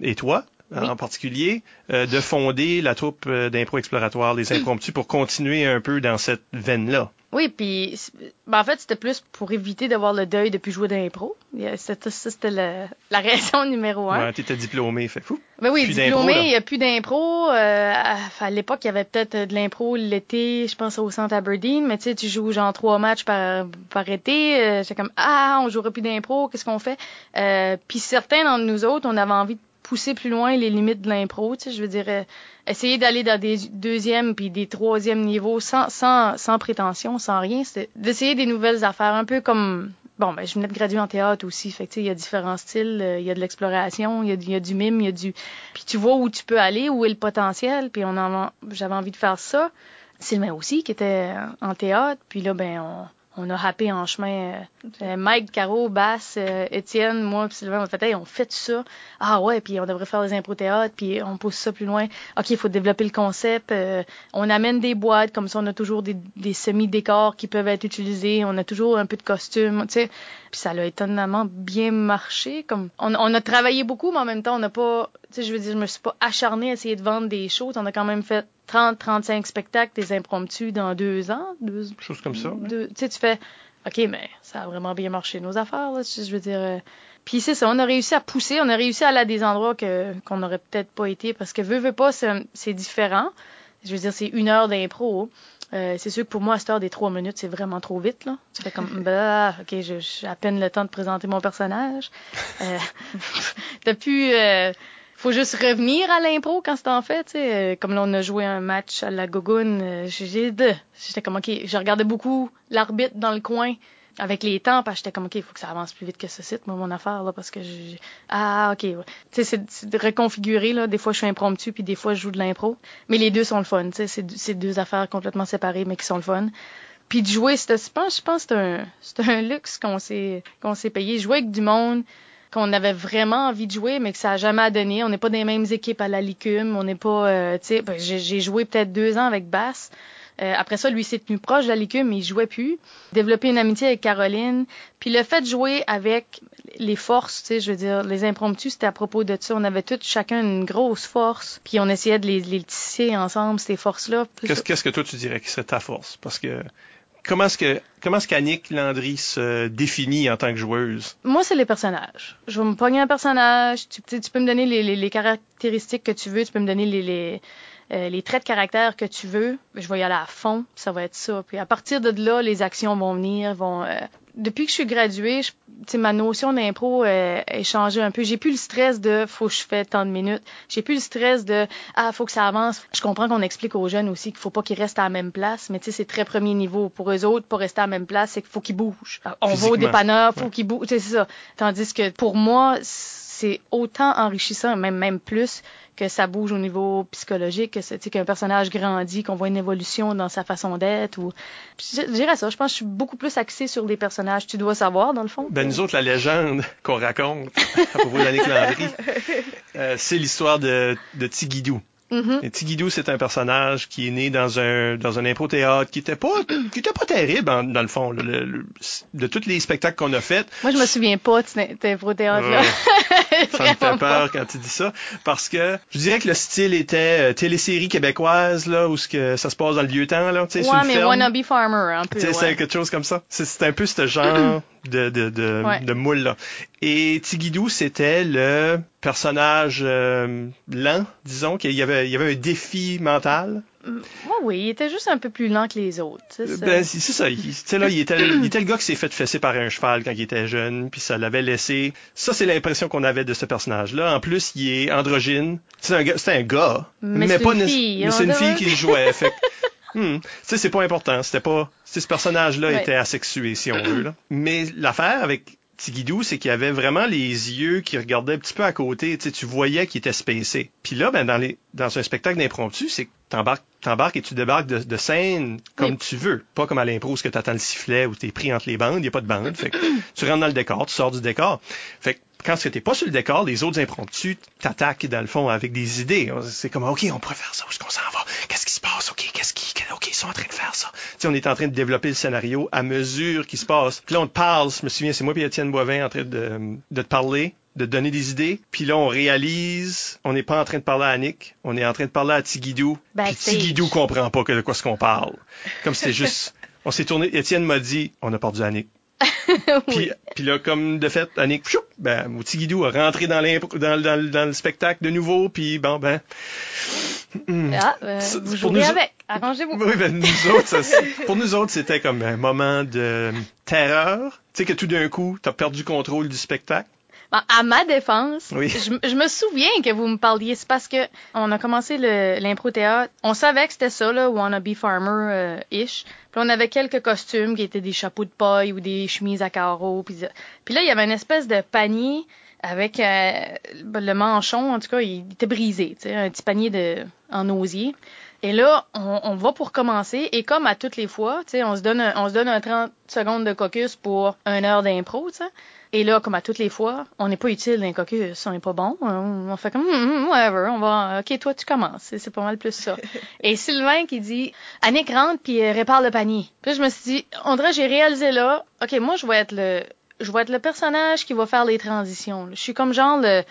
Et toi, en particulier, euh, de fonder la troupe euh, d'impro exploratoire, les impromptus, pour continuer un peu dans cette veine-là. Oui, puis ben en fait, c'était plus pour éviter d'avoir le deuil depuis jouer d'impro. Ça, c'était la (laughs) raison numéro un. Ouais, t'étais diplômé, fait fou. Ben oui, diplômé, il n'y a plus d'impro. Euh, à, l'époque, il y avait peut-être de l'impro l'été, je pense au centre Aberdeen, mais tu sais, tu joues genre trois matchs par, par été. Euh, c'est comme, ah, on jouera plus d'impro, qu'est-ce qu'on fait? Euh, puis certains d'entre nous autres, on avait envie de pousser plus loin les limites de l'impro, tu sais, je veux dire, euh, essayer d'aller dans des deuxièmes puis des troisièmes niveaux sans, sans, sans prétention, sans rien, c'est d'essayer des nouvelles affaires, un peu comme Bon, ben, je venais de graduer en théâtre aussi. Fait il y a différents styles. Euh, il y a de l'exploration, il y a, y a, du mime, il y a du. Puis tu vois où tu peux aller, où est le potentiel. Puis on en, j'avais envie de faire ça. Sylvain aussi, qui était en théâtre. Puis là, ben, on, on a happé en chemin. Euh, Mike, Caro, Bass, euh, Étienne, moi, puis Sylvain, on fait, hey, on fait ça. Ah ouais, puis on devrait faire des impro théâtre, puis on pousse ça plus loin. OK, il faut développer le concept. Euh, on amène des boîtes, comme ça, on a toujours des, des semi-décors qui peuvent être utilisés. On a toujours un peu de costume, tu sais. Puis ça a étonnamment bien marché. Comme on, on a travaillé beaucoup, mais en même temps, on n'a pas, tu sais, je veux dire, je me suis pas acharnée à essayer de vendre des choses. On a quand même fait 30, 35 spectacles, des impromptus dans deux ans. Deux, Chose comme ça. deux- tu sais, tu fais, OK, mais ça a vraiment bien marché, nos affaires, là. Je veux dire. euh, Puis c'est ça, on a réussi à pousser, on a réussi à aller à des endroits que qu'on n'aurait peut-être pas été parce que veux, veux pas, c'est c'est différent. Je veux dire, c'est une heure d'impro. Euh, c'est sûr que pour moi, à cette heure des trois minutes, c'est vraiment trop vite, là. Tu fais comme, bah, ok, j'ai à peine le temps de présenter mon personnage. Euh, (laughs) t'as pu, euh, faut juste revenir à l'impro quand c'est en fait, tu sais. Euh, Comme là, on a joué un match à la Gogoune, euh, j'étais comme, ok, je regardais beaucoup l'arbitre dans le coin avec les temps, parce que j'étais comme, OK, il faut que ça avance plus vite que ce site, moi, mon affaire, là, parce que j'ai... Ah, OK, ouais. Tu sais, c'est- de reconfigurer, là. Des fois, je suis impromptu, puis des fois, je joue de l'impro. Mais les deux sont le fun, tu sais. C'est deux affaires complètement séparées, mais qui sont le fun. Puis de jouer, je pense, je pense c'est un, c'est un luxe qu'on s'est, qu'on s'est payé. Jouer avec du monde qu'on avait vraiment envie de jouer, mais que ça a jamais donné. On n'est pas des mêmes équipes à la Licume. On n'est pas, euh, tu sais, ben, j'ai joué peut-être deux ans avec Bass. Euh, après ça, lui s'est tenu proche de la Licume, mais il jouait plus. Développer une amitié avec Caroline. Puis le fait de jouer avec les forces, tu sais, je veux dire, les impromptus, c'était à propos de ça. On avait tous chacun une grosse force, puis on essayait de les, tisser ensemble, ces forces-là. Qu'est-ce qu'est-ce que toi tu dirais qui serait ta force? Parce que comment est-ce que comment est-ce qu'Annick Landry se définit en tant que joueuse? Moi, c'est les personnages. Je vais me pogner un personnage. Tu, peux me donner les, caractéristiques que tu veux. Tu peux me donner euh, les traits de caractère que tu veux. Je vais y aller à fond. Ça va être ça. Puis à partir de là, les actions vont venir. Vont. euh, Depuis que je suis graduée, je- tu sais, ma notion d'impro euh, a changé un peu. J'ai plus le stress de faut que je fais tant de minutes. J'ai plus le stress de ah faut que ça avance. Je comprends qu'on explique aux jeunes aussi qu'il faut pas qu'ils restent à la même place, mais tu sais c'est très premier niveau pour eux autres. Pas rester à la même place, c'est qu'il faut qu'ils bougent. On va au dépanneur, faut Ouais. qu'ils bougent. C'est ça. Tandis que pour moi c'est autant enrichissant, même même plus que ça bouge au niveau psychologique, que c'est- tu sais, qu'un personnage grandit, qu'on voit une évolution dans sa façon d'être. Ou... Je je dirais ça. Je pense que je suis beaucoup plus axée sur des personnages. Tu dois savoir dans le fond. Ben nous autres, la légende (laughs) qu'on raconte (laughs) à propos d'Annick Landry, (laughs) euh, c'est l'histoire de, de Tigidou. Mhm. Et Tigidou, c'est un personnage qui est né dans un dans un impro-théâtre qui était pas qui était pas terrible en- dans le fond. là. Le- le- de tous les spectacles qu'on a faits, Moi, je me souviens pas de cet impro-théâtre là. (laughs) ça me fait peur quand tu dis ça parce que je dirais que le style était euh, télésérie québécoise là où ce que ça se passe dans le vieux temps là, tu sais, sur Ouais, mais ferme. wannabe farmer un peu. Tu sais, c'est ouais. quelque chose comme ça. C'est un peu ce genre (clears throat) de, de, de, Ouais. de moule là. Et Tigidou, c'était le personnage euh, lent, disons, qu'il y avait, il y avait un défi mental. Ouais, oui, il était juste un peu plus lent que les autres. sais, ça. Ben, c'est c'est ça. Il, là, il était, il était le gars qui s'est fait fesser par un cheval quand il était jeune, puis ça l'avait laissé. Ça, c'est l'impression qu'on avait de ce personnage-là. En plus, il est androgyne. C'est un gars, c'est un gars, Mais c'est pas une fille, mais c'est une fille qui le jouait. fait hmm, tu sais, c'est pas important. C'était pas, sais, ce personnage-là Ouais. était asexué, si on veut, là. Mais l'affaire avec Tigidou, c'est qu'il avait vraiment les yeux qui regardaient un petit peu à côté. Tu sais, tu voyais qu'il était spacé. Puis là, ben, dans les, dans un spectacle d'impromptu, c'est que t'embarques, t'embarques et tu débarques de, de scène comme Oui. tu veux. Pas comme à l'impro, où ce que t'attends le sifflet ou t'es pris entre les bandes, il y a pas de bande. Fait que tu rentres dans le décor, tu sors du décor. Fait que quand tu t'es pas sur le décor, les autres impromptus t'attaquent dans le fond avec des idées. C'est comme, OK, on pourrait faire ça, où est-ce qu'on s'en va? Qu'est-ce qui se passe? OK, qu'est-ce qui, OK, ils sont en train de faire ça. Tu sais, on est en train de développer le scénario à mesure qu'il se passe. Puis là, on te parle, je me souviens, c'est moi et Étienne Boivin en train de, de te parler de donner des idées, puis là on réalise, on n'est pas en train de parler à Annick, on est en train de parler à Tigidou, puis Backstage. Tigidou comprend pas que de quoi ce qu'on parle. Comme c'était juste, on s'est tourné, Étienne m'a dit, on a perdu Annick. (laughs) Puis, puis là, comme de fait, Annick, choup, ben, mon Tigidou a rentré dans, l'impro- dans, dans, dans le spectacle de nouveau, puis bon, ben... hmm. Ah, euh, C'est- vous pour jouez nous- avec. Arrangez-vous. Oui, ben, nous autres, ça, c'est- pour nous autres, c'était comme un moment de terreur. Tu sais que tout d'un coup, t'as perdu contrôle du spectacle. Bon, à ma défense, Oui. je, je me souviens que vous me parliez. C'est parce que on a commencé le- l'impro-théâtre. On savait que c'était ça, là, Wannabe Farmer-ish. puis on avait quelques costumes qui étaient des chapeaux de paille ou des chemises à carreaux. Puis, puis là, il y avait une espèce de panier avec euh, le manchon, en tout cas, il était brisé. tu sais, Un petit panier de, en osier. Et là, on, on va pour commencer. Et comme à toutes les fois, tu sais, on se donne un, on se donne un 30 secondes de caucus pour une heure d'impro, tu sais. Et là, comme à toutes les fois, on n'est pas utile d'un caucus, on n'est pas bon. On, on fait comme, Hum, hum, whatever, on va, ok, toi, tu commences. C'est pas mal plus ça. (laughs) Et Sylvain qui dit, Annick rentre puis euh, répare le panier. Puis là, je me suis dit, on dirait, j'ai réalisé là, ok, moi, je vais être le, je vais être le personnage qui va faire les transitions. Je suis comme genre le,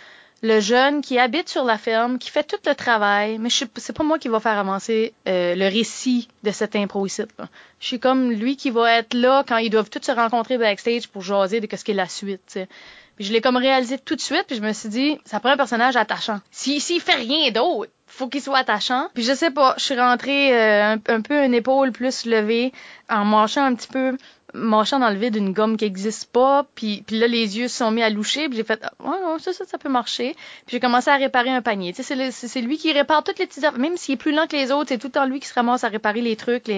le jeune qui habite sur la ferme, qui fait tout le travail, mais c'est pas moi qui va faire avancer euh, le récit de cette impro ici. Je suis comme lui qui va être là quand ils doivent tous se rencontrer backstage pour jaser de ce qu'est la suite. Puis je l'ai comme réalisé tout de suite, puis je me suis dit, ça prend un personnage attachant. S'il si, fait rien d'autre, faut qu'il soit attachant. Puis je sais pas, je suis rentrée euh, un, peu une épaule plus levée, en marchant un petit peu, marchant dans le vide d'une gomme qui existe pas, puis, puis là les yeux se sont mis à loucher, puis j'ai fait ouais, ouais ça, ça ça peut marcher. Puis j'ai commencé à réparer un panier. Tu sais c'est lui qui répare toutes les petites affaires, même s'il est plus lent que les autres, c'est tout le temps lui qui se ramasse à réparer les trucs,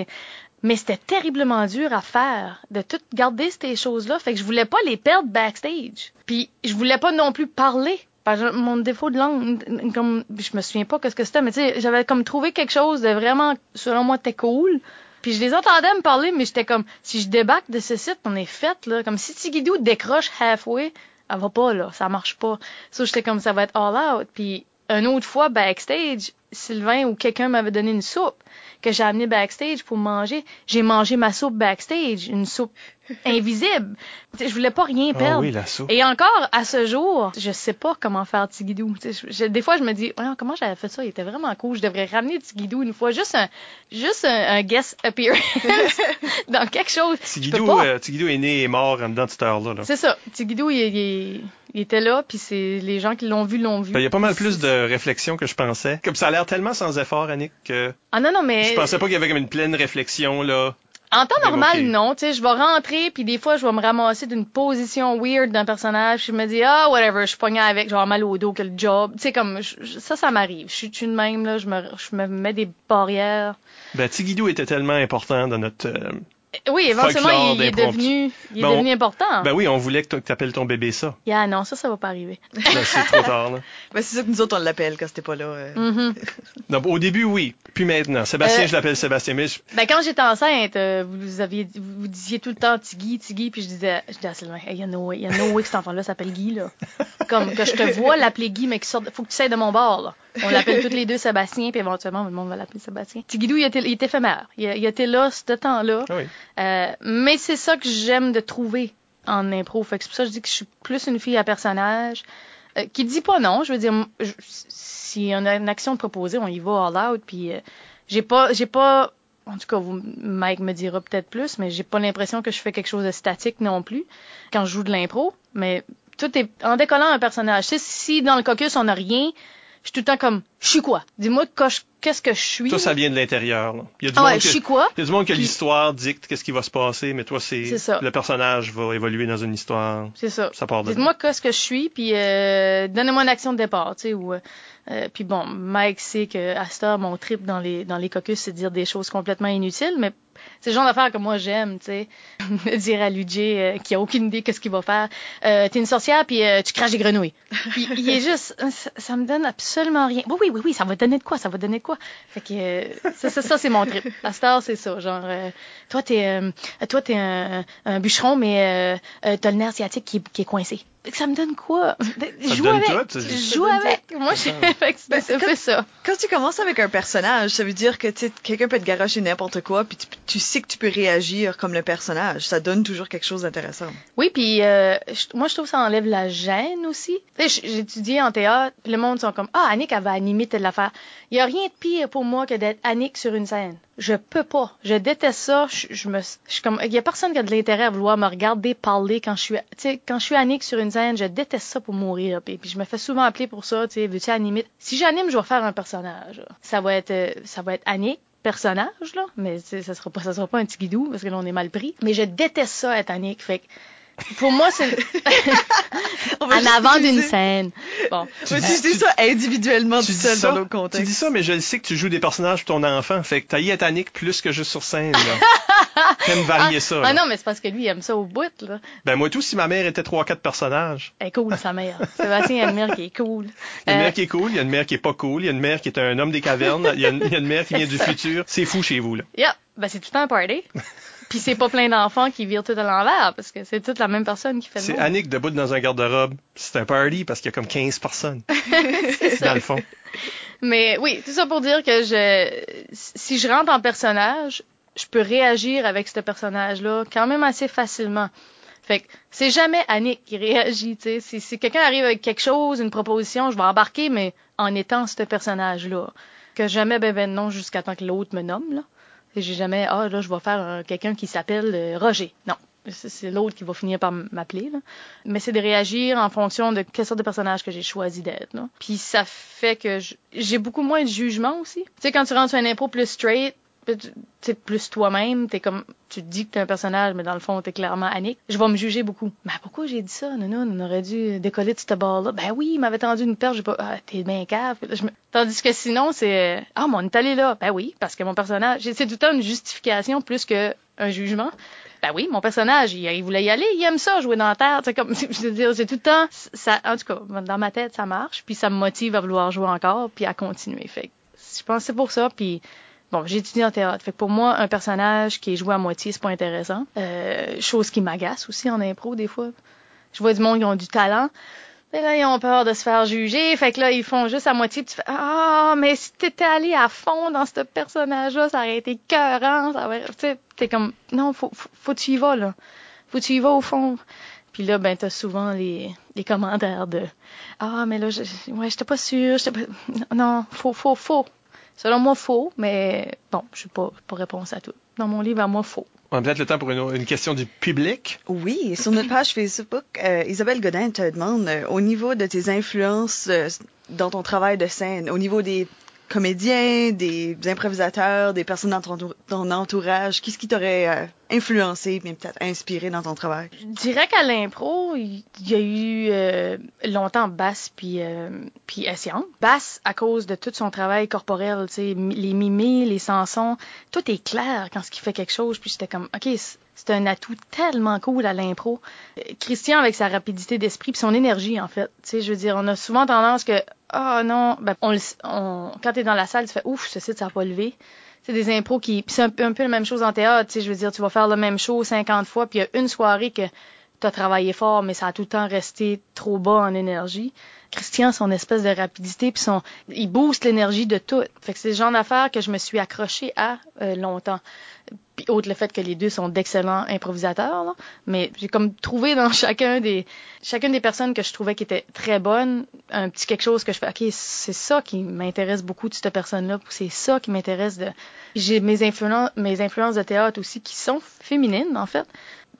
mais c'était terriblement dur à faire de tout garder ces choses-là. Fait que je voulais pas les perdre backstage. Puis je voulais pas non plus parler. Mon défaut de langue, comme je me souviens pas ce que c'était, mais tu sais, j'avais comme trouvé quelque chose de vraiment, selon moi, t'es cool. Puis je les entendais me parler, mais j'étais comme, si je débarque de ce site, on est fait, là. Comme si Tigidou décroche halfway, elle va pas, là. Ça marche pas. Ça, j'étais comme, ça va être all out. Puis, une autre fois, backstage, Sylvain ou quelqu'un m'avait donné une soupe que j'ai amenée backstage pour manger. J'ai mangé ma soupe backstage, une soupe invisible. Je voulais pas rien ah perdre. oui, la soupe. Et encore, à ce jour, je sais pas comment faire Tigidou. des fois, je me dis, comment j'avais fait ça? Il était vraiment cool. Je devrais ramener Tigidou une fois. Juste un, juste un, guest appearance (laughs) dans quelque chose. Tigidou, euh, Tigidou est né et mort en dedans de cette heure-là. c'est ça. Tigidou, il, il, était là, puis c'est les gens qui l'ont vu l'ont vu. Ben, il y a pas mal plus de réflexion que je pensais. Comme ça a l'air tellement sans effort, Annick, que... Ah non, non, mais... Je pensais pas qu'il y avait comme une pleine réflexion, là. En temps normal, non. Tu sais, je vais rentrer, puis des fois, je vais me ramasser d'une position weird d'un personnage. Je me dis, ah, whatever, je suis pognée avec, avoir mal au dos, que le job. Tu sais, comme, ça, ça m'arrive. Je suis une même, là, je me, je me mets des barrières. Ben, Tigidou était tellement important dans notre, euh, oui, éventuellement, il, est devenu, il est ben, devenu important. Ben oui, on voulait que tu appelles ton bébé ça. Yeah, non, ça, ça va pas arriver. Ben, c'est trop tard, là. (laughs) Ben, c'est ça que nous autres, on l'appelle quand c'était pas là. Euh. Mm-hmm. (laughs) au début, oui. Puis maintenant. Sébastien, euh, je l'appelle Sébastien. Mais Ben, quand j'étais enceinte, euh, vous aviez, vous disiez tout le temps Tigui, Tigui, puis je disais, je disais à Sylvain, il y a no way, y a no way que cet enfant-là s'appelle Guy, là. (laughs) Comme que je te vois l'appeler Guy, mais qu'il sorte, faut que tu sais de mon bord, là. On l'appelle toutes les deux Sébastien, puis éventuellement, le monde va l'appeler Sébastien. Tigidou, il était, il était éphémère. Il, il, était là, ce temps-là. Oui. Euh, mais c'est ça que j'aime de trouver en impro. Fait que c'est pour ça que je dis que je suis plus une fille à personnage. Euh, qui dit pas non. Je veux dire, si on a une action proposée, on y va all out. Puis euh, j'ai pas, j'ai pas, en tout cas, Mike me dira peut-être plus, mais j'ai pas l'impression que je fais quelque chose de statique non plus quand je joue de l'impro. Mais tout est en décollant un personnage. Si, dans le caucus on n'a rien, suis tout le temps comme, je suis quoi? Dis-moi qu'est-ce que je suis? Toi, ça vient de l'intérieur. Il y a du ah monde je suis quoi? Il y a du monde que l'histoire dicte qu'est-ce qui va se passer, mais toi, c'est le personnage va évoluer dans une histoire. C'est ça. Ça part de Dites-moi qu'est-ce que je suis, puis euh, donnez-moi une action de départ, tu sais, ou euh, puis bon, Mike sait que à mon trip dans les dans les caucus, c'est dire des choses complètement inutiles, mais c'est le genre d'affaires que moi j'aime, tu sais. (laughs) dire à Luigi euh, qui a aucune idée qu'est-ce qu'il va faire. Euh, T'es une sorcière puis euh, tu craches des grenouilles. puis il est juste, ça, me donne absolument rien. Oui oui oui oui, ça va donner de quoi, ça va donner de quoi? Fait que euh, ça, ça, ça c'est mon trip. La star c'est ça, genre toi t'es toi t'es un, un, bûcheron mais t'as le nerf sciatique qui, qui est coincé ça me donne quoi? Je joue avec. je joue avec. Moi, j'ai (laughs) fait, ben, ça fait ça. Quand tu commences avec un personnage, ça veut dire que quelqu'un peut te garocher n'importe quoi, puis tu, sais que tu peux réagir comme le personnage. Ça donne toujours quelque chose d'intéressant. Oui, puis euh, moi, je trouve que ça enlève la gêne aussi. Étudié en théâtre, puis le monde sont comme Ah, Annick, elle va animer telle affaire. Il n'y a rien de pire pour moi que d'être Annick sur une scène. Je peux pas. Je déteste ça. Je, me, comme, il y a personne qui a de l'intérêt à vouloir me regarder parler quand je suis, tu quand je suis Annick sur une scène, je déteste ça pour mourir. Puis, puis je me fais souvent appeler pour ça, tu sais, veux-tu animer? Si j'anime, je vais faire un personnage. Ça va être, euh, ça va être Annick, personnage, là, mais ça sera pas, ça sera pas un petit guidou, parce que là, on est mal pris. Mais je déteste ça être Annick. Fait que, pour moi, c'est (laughs) en avant d'une scène. Bon. Tu, dis, ça individuellement tout seul dans le contexte. Tu dis ça, mais je sais que tu joues des personnages pour ton enfant. Fait que t'as y Annick plus que juste sur scène. (laughs) T'aimes varier ah, ça. Ah non, mais c'est parce que lui, il aime ça au bout. Là. Ben moi tout, si ma mère était trois quatre personnages. Elle est cool, sa mère. (laughs) Sébastien, il y a une mère qui est cool. Il y a une mère euh, qui est cool, il y a une mère qui est pas cool, il y a une mère qui est un homme des cavernes, il y a une, il y a une mère qui vient du futur. C'est fou chez vous, là. Yeah. Ben c'est tout un party. Puis c'est pas plein d'enfants qui virent tout à l'envers, parce que c'est toute la même personne qui fait le C'est Annick debout dans un garde-robe. C'est un party parce qu'il y a comme 15 personnes. (laughs) c'est Dans le fond. Mais oui, tout ça pour dire que je, si je rentre en personnage, je peux réagir avec ce personnage-là quand même assez facilement. Fait que c'est jamais Annick qui réagit, tu sais. Si, quelqu'un arrive avec quelque chose, une proposition, je vais embarquer, mais en étant ce personnage-là. Que jamais ben ben non jusqu'à temps que l'autre me nomme, là. J'ai jamais, ah là, je vais faire quelqu'un qui s'appelle euh, Roger. Non, c'est l'autre qui va finir par m'appeler. Mais c'est de réagir en fonction de quelle sorte de personnage que j'ai choisi d'être. Puis ça fait que j'ai beaucoup moins de jugement aussi. Tu sais, quand tu rentres sur un impro plus straight, tu plus toi-même, t'es comme, tu te dis que t'es un personnage, mais dans le fond, t'es clairement Annick. Je vais me juger beaucoup. Mais pourquoi j'ai dit ça? Non, non, on aurait dû décoller de cette barre-là. Ben oui, il m'avait tendu une perche, j'ai pas, ah, t'es bien cave. Tandis que sinon, c'est, ah, mon on est allé là. Ben oui, parce que mon personnage, c'est tout le temps une justification plus qu'un jugement. Ben oui, mon personnage, il, voulait y aller, il aime ça, jouer dans la terre. C'est comme, (laughs) je veux dire, c'est tout le temps, en tout cas, dans ma tête, ça marche, puis ça me motive à vouloir jouer encore, puis à continuer. Fait je pense que c'est pour ça, puis Bon, j'ai étudié en théâtre. Fait que pour moi, un personnage qui est joué à moitié, c'est pas intéressant. Euh, chose qui m'agace aussi en impro, des fois. Je vois du monde qui ont du talent. Et là, ils ont peur de se faire juger. Fait que là, ils font juste à moitié. tu fais, ah, mais si t'étais allé à fond dans ce personnage-là, ça aurait été cœurant. Ça aurait, tu sais, t'es comme, non, faut, faut, faut tu y vas, là. Faut tu y vas au fond. Puis là, ben, t'as souvent les, les commentaires de, ah, mais là, je, ouais, j'étais pas sûre, pas, non, faut, faut, faut, Selon moi, faux, mais bon, je suis pas, pas réponse à tout. Dans mon livre, à moi, faux. On a peut-être le temps pour une, question du public. Oui, sur notre page Facebook, euh, Isabelle Godin te demande, euh, au niveau de tes influences euh, dans ton travail de scène, au niveau des comédiens, des improvisateurs, des personnes dans ton, entourage, qu'est-ce qui t'aurait euh, influencé, mais peut-être inspiré dans ton travail? Je dirais qu'à l'impro, il y a eu euh, longtemps Basse puis euh, puis Essian. Basse à cause de tout son travail corporel, les mimés, les chansons, tout est clair quand qui fait quelque chose. Puis j'étais comme, ok, c'est un atout tellement cool à l'impro. Christian avec sa rapidité d'esprit puis son énergie en fait. Tu je veux dire, on a souvent tendance que ah oh, non, ben, on, on, quand t'es dans la salle, tu fais ouf, ce site ça a pas levé. C'est des impros qui, c'est un, peu la même chose en théâtre. Tu sais, je veux dire, tu vas faire le même show 50 fois, puis il y a une soirée que t'as travaillé fort, mais ça a tout le temps resté trop bas en énergie. Christian, son espèce de rapidité, puis son, il booste l'énergie de tout. Fait que c'est le genre d'affaire que je me suis accrochée à euh, longtemps. Puis autre le fait que les deux sont d'excellents improvisateurs, mais j'ai comme trouvé dans (laughs) chacun des chacune des personnes que je trouvais qui étaient très bonnes un petit quelque chose que je fais ok c'est ça qui m'intéresse beaucoup de cette personne-là, c'est ça qui m'intéresse de j'ai mes influences mes influences de théâtre aussi qui sont féminines en fait.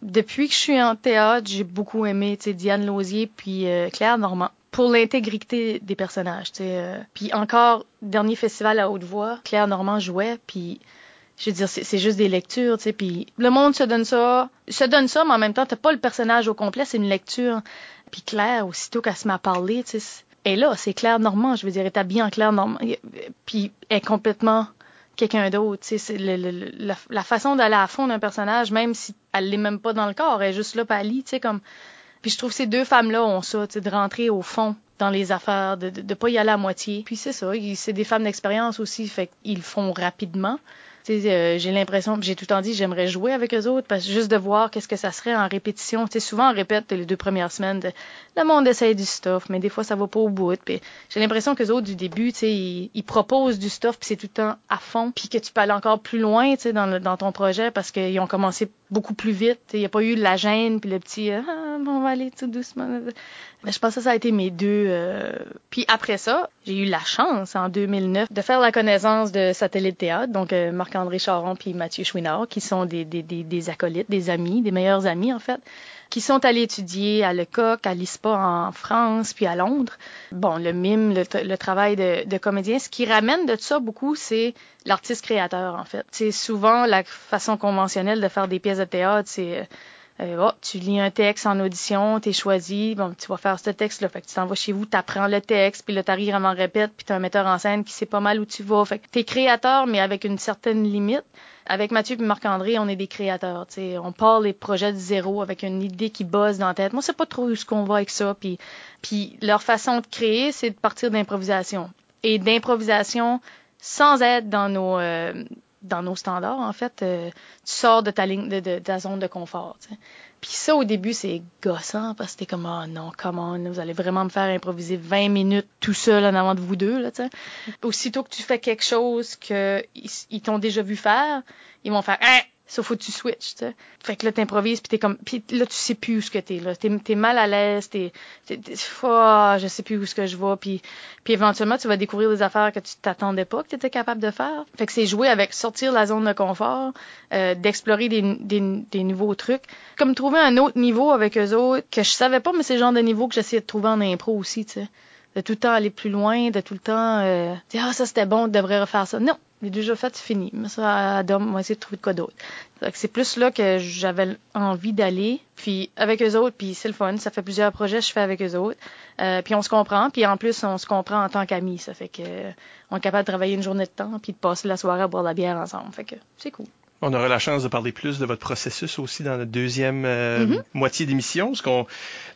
Depuis que je suis en théâtre, j'ai beaucoup aimé Diane Lausier puis euh, Claire Normand pour l'intégrité des personnages. Euh. Puis encore, dernier festival à haute voix, Claire Normand jouait, puis je veux dire, c'est juste des lectures, tu sais, puis le monde se donne ça, se donne ça, mais en même temps, t'as pas le personnage au complet, c'est une lecture. Puis Claire, aussitôt qu'elle se met à parler, tu sais, et là, c'est Claire Normand, je veux dire, elle est habillée en Claire Normand, puis elle est complètement quelqu'un d'autre, tu sais, la, la, façon d'aller à fond d'un personnage, même si elle l'est même pas dans le corps, elle est juste là, pâlie, tu sais, comme... Puis je trouve que ces deux femmes-là ont ça, de rentrer au fond dans les affaires, de, de pas y aller à moitié. Puis c'est ça, c'est des femmes d'expérience aussi, fait qu'ils font rapidement. Euh, j'ai l'impression, j'ai tout le temps dit, j'aimerais jouer avec eux autres, parce juste de voir qu'est-ce que ça serait en répétition. Sais, souvent on répète les deux premières semaines, de, le monde essaye du stuff, mais des fois ça va pas au bout. J'ai l'impression que les autres du début, sais, ils, proposent du stuff, puis c'est tout le temps à fond, puis que tu peux aller encore plus loin, dans, dans ton projet, parce qu'ils ont commencé beaucoup plus vite. Il n'y a pas eu la gêne, puis le petit, ah, bon, on va aller tout doucement. Mais je pense que ça a été mes deux. Euh... Puis après ça, j'ai eu la chance en 2009 de faire la connaissance de Satellite Théâtre, donc euh, Marc-André Charon puis Mathieu Chouinard, qui sont des, des, des, des, acolytes, des amis, des meilleurs amis en fait, qui sont allés étudier à Lecoq, à l'ISPA en France, puis à Londres. Bon, le mime, le, le travail de, de, comédien, ce qui ramène de ça beaucoup, c'est l'artiste créateur en fait. C'est souvent la façon conventionnelle de faire des pièces de théâtre, c'est euh, oh, tu lis un texte en audition, t'es choisi, bon, tu vas faire ce texte-là. Fait que tu t'en vas chez vous, t'apprends le texte, puis là, t'arrives vraiment répète, puis t'as un metteur en scène qui sait pas mal où tu vas. Fait que t'es créateur, mais avec une certaine limite. Avec Mathieu et Marc-André, on est des créateurs. sais, On part les projets de zéro avec une idée qui bosse dans la tête. Moi, c'est pas trop ce qu'on va avec ça. Puis, puis leur façon de créer, c'est de partir d'improvisation. Et d'improvisation sans être dans nos euh, dans nos standards, en fait, euh, tu sors de ta ligne, de, ta zone de confort. Puis ça, au début, c'est gossant parce que t'es comme, oh non, comment, vous allez vraiment me faire improviser 20 minutes tout seul en avant de vous deux, là, sais. Aussitôt que tu fais quelque chose qu'ils ils, t'ont déjà vu faire, ils vont faire, hein, Sauf faut que tu switches. Fait que là, t'improvises, puis t'es comme... Puis là, tu sais plus où ce que t'es, là. T'es, mal à l'aise, t'es... t'es, oh, je sais plus où ce que je vais, puis, puis éventuellement, tu vas découvrir des affaires que tu t'attendais pas que t'étais capable de faire. Fait que c'est jouer avec sortir la zone de confort, euh, d'explorer des, des, des nouveaux trucs. Comme trouver un autre niveau avec eux autres que je savais pas, mais c'est le genre de niveau que j'essayais de trouver en impro aussi, tu sais de tout le temps aller plus loin, de tout le temps euh, dire ah ça c'était bon, on devrait refaire ça. Non, j'ai déjà fait, c'est fini. Mais ça, à Dom, on essayer de trouver de quoi d'autre. C'est plus là que j'avais envie d'aller, puis avec eux autres, puis c'est le fun. Ça fait plusieurs projets que je fais avec eux autres. Euh, puis on se comprend, puis en plus on se comprend en tant qu'amis. Ça fait que on est capable de travailler une journée de temps, puis de passer la soirée à boire la bière ensemble. Fait que c'est cool. On aura la chance de parler plus de votre processus aussi dans la deuxième euh, mm-hmm. moitié d'émission, qu'on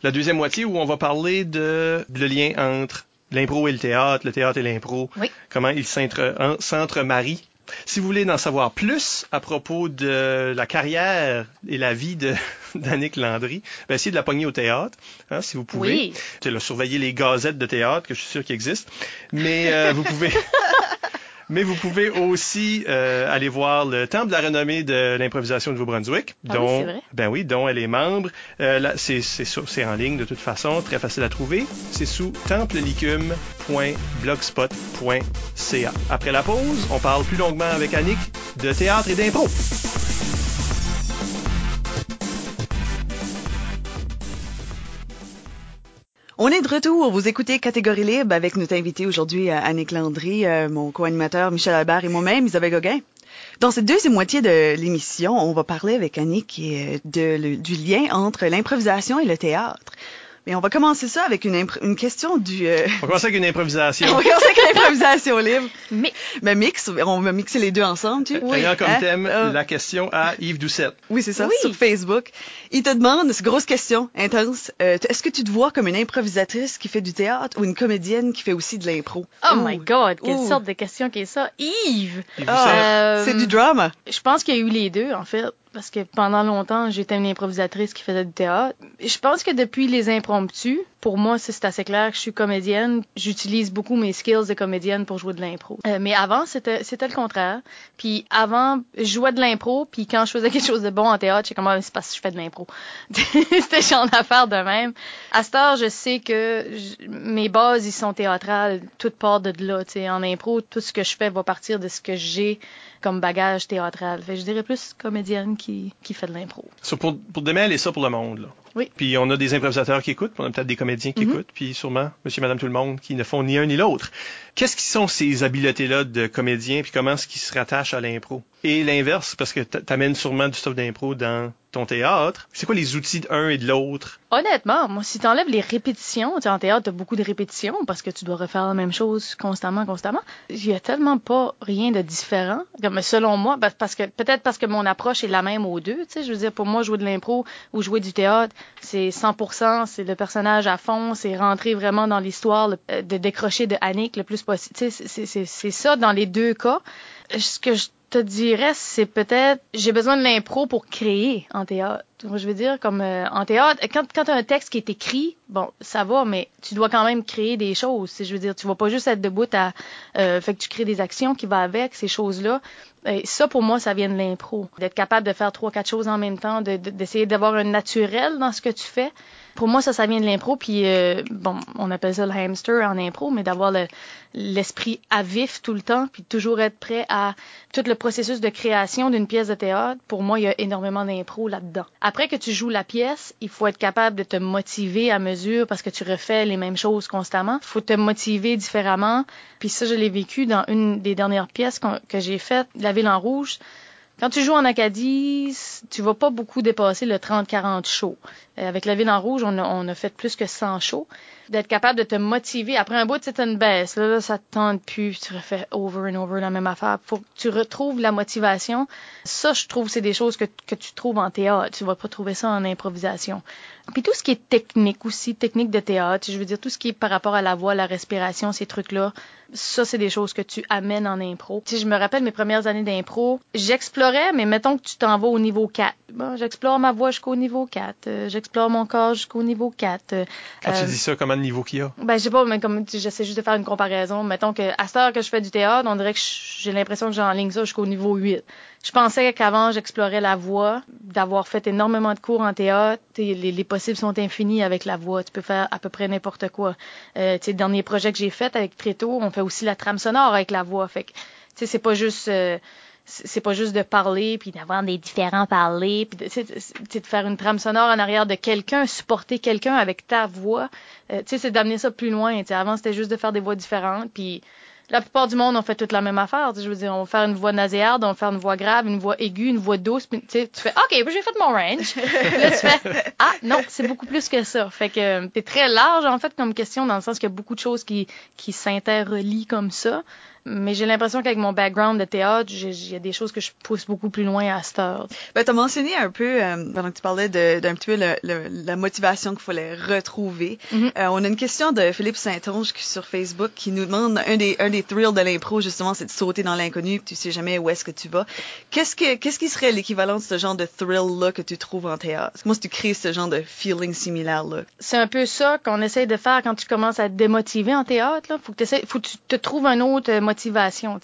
la deuxième moitié où on va parler de, le lien entre l'impro et le théâtre, le théâtre et l'impro, oui. comment ils s'entremarient. Si vous voulez en savoir plus à propos de la carrière et la vie de (laughs) d'Annick Landry, ben essayez de la pogner au théâtre, hein, si vous pouvez. Oui. surveiller les gazettes de théâtre, que je suis sûr qu'ils existent. Mais euh, vous pouvez (laughs) Mais vous pouvez aussi euh, aller voir le Temple de la renommée de l'improvisation de Nouveau-Brunswick, ah dont, oui, ben oui, dont elle est membre. Euh, là, c'est, c'est, c'est en ligne de toute façon, très facile à trouver. C'est sous templelicum.blogspot.ca. Après la pause, on parle plus longuement avec Annick de théâtre et d'impro. On est de retour. Vous écoutez Catégorie libre avec notre invité aujourd'hui, euh, Annick Landry, euh, mon co-animateur Michel Albert et moi-même, Isabelle Gauguin. Dans cette deuxième moitié de l'émission, on va parler avec Annick euh, du lien entre l'improvisation et le théâtre. Mais on va commencer ça avec une, une question du. Euh... On va commencer avec une improvisation. (laughs) on va commencer avec une improvisation libre. Mais. Mais mix, on va mixer les deux ensemble, tu. Oui. Ayant comme hein? thème euh... la question à Yves Doucette. Oui, c'est ça, oui. sur Facebook. Il te demande, c'est grosse question, intense. Euh, Est-ce que tu te vois comme une improvisatrice qui fait du théâtre ou une comédienne qui fait aussi de l'impro? Oh Ouh. my God, quelle Ouh. sorte de question qu'est ça? Yves! Yves ah, c'est du drama. Je pense qu'il y a eu les deux, en fait parce que pendant longtemps, j'étais une improvisatrice qui faisait du théâtre. Je pense que depuis les impromptus, pour moi, c'est assez clair que je suis comédienne. J'utilise beaucoup mes skills de comédienne pour jouer de l'impro. Euh, mais avant, c'était le contraire. Puis avant, je jouais de l'impro, puis quand je faisais quelque chose de bon en théâtre, j'ai comme ah, c'est parce que je fais de l'impro. (laughs) c'était genre d'affaire de même. À cette heure, je sais que mes bases ils sont théâtrales, toute part de là, tu sais, en impro, tout ce que je fais va partir de ce que j'ai comme bagage théâtral. Fait, je dirais plus comédienne qui, qui fait de l'impro. So pour, pour démêler ça pour le monde, là. Oui. Puis on a des improvisateurs qui écoutent, on a peut-être des comédiens qui Mhm. mm -hmm. écoutent, puis sûrement monsieur, madame, tout le monde qui ne font ni un ni l'autre. Qu'est-ce qui sont ces habiletés-là de comédien, puis comment est-ce qu'ils se rattachent à l'impro? Et l'inverse, parce que t'amènes sûrement du stuff d'impro dans ton théâtre? C'est quoi les outils d'un et de l'autre? Honnêtement, moi, si t'enlèves les répétitions, tu en théâtre, t'as beaucoup de répétitions parce que tu dois refaire la même chose constamment, constamment. Il y a tellement pas rien de différent. Comme selon moi, parce que peut-être parce que mon approche est la même aux deux. Tu sais, je veux dire, pour moi, jouer de l'impro ou jouer du théâtre, c'est 100%, c'est le personnage à fond, c'est rentrer vraiment dans l'histoire, de décrocher de Annick le plus possible. Tu sais, c'est ça dans les deux cas. Te dirais, c'est peut-être j'ai besoin de l'impro pour créer en théâtre. Je veux dire, comme euh, en théâtre, quand, quand tu un texte qui est écrit, bon, ça va, mais tu dois quand même créer des choses. Je veux dire, tu vas pas juste être debout à euh, fait que tu crées des actions qui vont avec ces choses-là. Ça, pour moi, ça vient de l'impro. D'être capable de faire trois, quatre choses en même temps, d'essayer de, d'avoir un naturel dans ce que tu fais. Pour moi, ça, ça vient de l'impro. Puis, euh, bon, on appelle ça le hamster en impro, mais d'avoir l'esprit le, à vif tout le temps, puis toujours être prêt à tout le processus de création d'une pièce de théâtre. Pour moi, il y a énormément d'impro là-dedans. Après que tu joues la pièce, il faut être capable de te motiver à mesure parce que tu refais les mêmes choses constamment. Il faut te motiver différemment. Puis ça, je l'ai vécu dans une des dernières pièces que j'ai faites, La Ville en Rouge. Quand tu joues en Acadie, tu vas pas beaucoup dépasser le 30-40 shows. Euh, avec La Ville en Rouge, on a, fait plus que 100 shows. D'être capable de te motiver. Après un bout, c'est une baisse. Là, ça te tente plus. Tu refais over and over la même affaire. Faut que tu retrouves la motivation. Ça, je trouve, c'est des choses que, tu trouves en théâtre. Tu vas pas trouver ça en improvisation. Puis tout ce qui est technique aussi, technique de théâtre, je veux dire tout ce qui est par rapport à la voix, la respiration, ces trucs-là, ça c'est des choses que tu amènes en impro. Si je me rappelle mes premières années d'impro, j'explorais, mais mettons que tu t'en vas au niveau 4. Bon, j'explore ma voix jusqu'au niveau 4. Euh, j'explore mon corps jusqu'au niveau 4. Euh, Quand tu dis ça, comment le niveau qu'il y a? Ben, je sais pas, mais comme j'essaie juste de faire une comparaison. Mettons que à cette heure que je fais du théâtre, on dirait que j'ai l'impression que j'enligne ça jusqu'au niveau 8. Je pensais qu'avant, j'explorais la voix, d'avoir fait énormément de cours en théâtre. Les, les, possibles sont infinis avec la voix. Tu peux faire à peu près n'importe quoi. Euh, tu sais, dernier projet que j'ai fait avec Tréto, on fait aussi la trame sonore avec la voix. Fait que, tu sais, c'est pas juste... Euh, c'est pas juste de parler puis d'avoir des différents parlers puis de, de faire une trame sonore en arrière de quelqu'un supporter quelqu'un avec ta voix euh, tu sais c'est d'amener ça plus loin avant c'était juste de faire des voix différentes puis la plupart du monde ont fait toute la même affaire. Je veux dire, on va faire une voix naséarde, on va faire une voix grave, une voix aiguë, une voix douce. Puis, tu fais, OK, j'ai fait mon range. (laughs) là, tu fais, ah, non, c'est beaucoup plus que ça. Fait que c'est très large, en fait, comme question, dans le sens qu'il y a beaucoup de choses qui, qui s'interrelient comme ça. Mais j'ai l'impression qu'avec mon background de théâtre, il y a des choses que je pousse beaucoup plus loin à cette heure. Ben, as mentionné un peu, euh, pendant que tu parlais d'un petit peu le, la motivation qu'il fallait retrouver. Mm-hmm. euh, on a une question de Philippe Saint-Onge sur Facebook qui nous demande un des, un des thrills de l'impro, justement, c'est de sauter dans l'inconnu, tu sais jamais où est-ce que tu vas. Qu'est-ce que qu'est-ce qui serait l'équivalent de ce genre de thrill-là que tu trouves en théâtre? Comment tu crées ce genre de feeling similaire-là? C'est un peu ça qu'on essaye de faire quand tu commences à te démotiver en théâtre. Là. Faut que, faut que tu te trouves un autre motivation, tu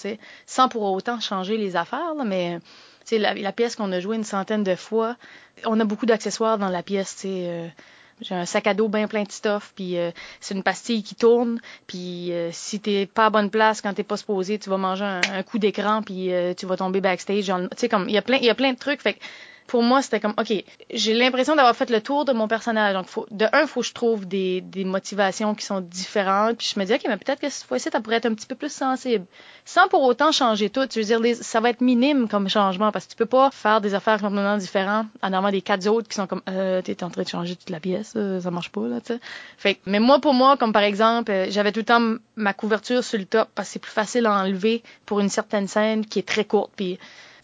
sais, sans pour autant changer les affaires, mais tu la, la pièce qu'on a jouée une centaine de fois, on a beaucoup d'accessoires dans la pièce, tu sais. Euh, j'ai un sac à dos bien plein de stuff, puis euh, c'est une pastille qui tourne, puis euh, si t'es pas à bonne place quand t'es pas supposé, tu vas manger un, coup d'écran, puis tu vas tomber backstage. Tu sais comme il y a plein de trucs, fait pour moi, c'était comme, OK, j'ai l'impression d'avoir fait le tour de mon personnage. Donc, faut, de un, faut que je trouve des, des motivations qui sont différentes. Puis je me dis, OK, mais peut-être que cette fois-ci, ça pourrait être un petit peu plus sensible. Sans pour autant changer tout. Je veux dire, ça va être minime comme changement parce que tu peux pas faire des affaires complètement différentes en avoir des quatre autres qui sont comme, euh, t'es en train de changer toute la pièce, euh, ça marche pas, là, tu sais. Fait mais moi, pour moi, comme par exemple, euh, j'avais tout le temps ma couverture sur le top parce que c'est plus facile à enlever pour une certaine scène qui est très courte. Puis,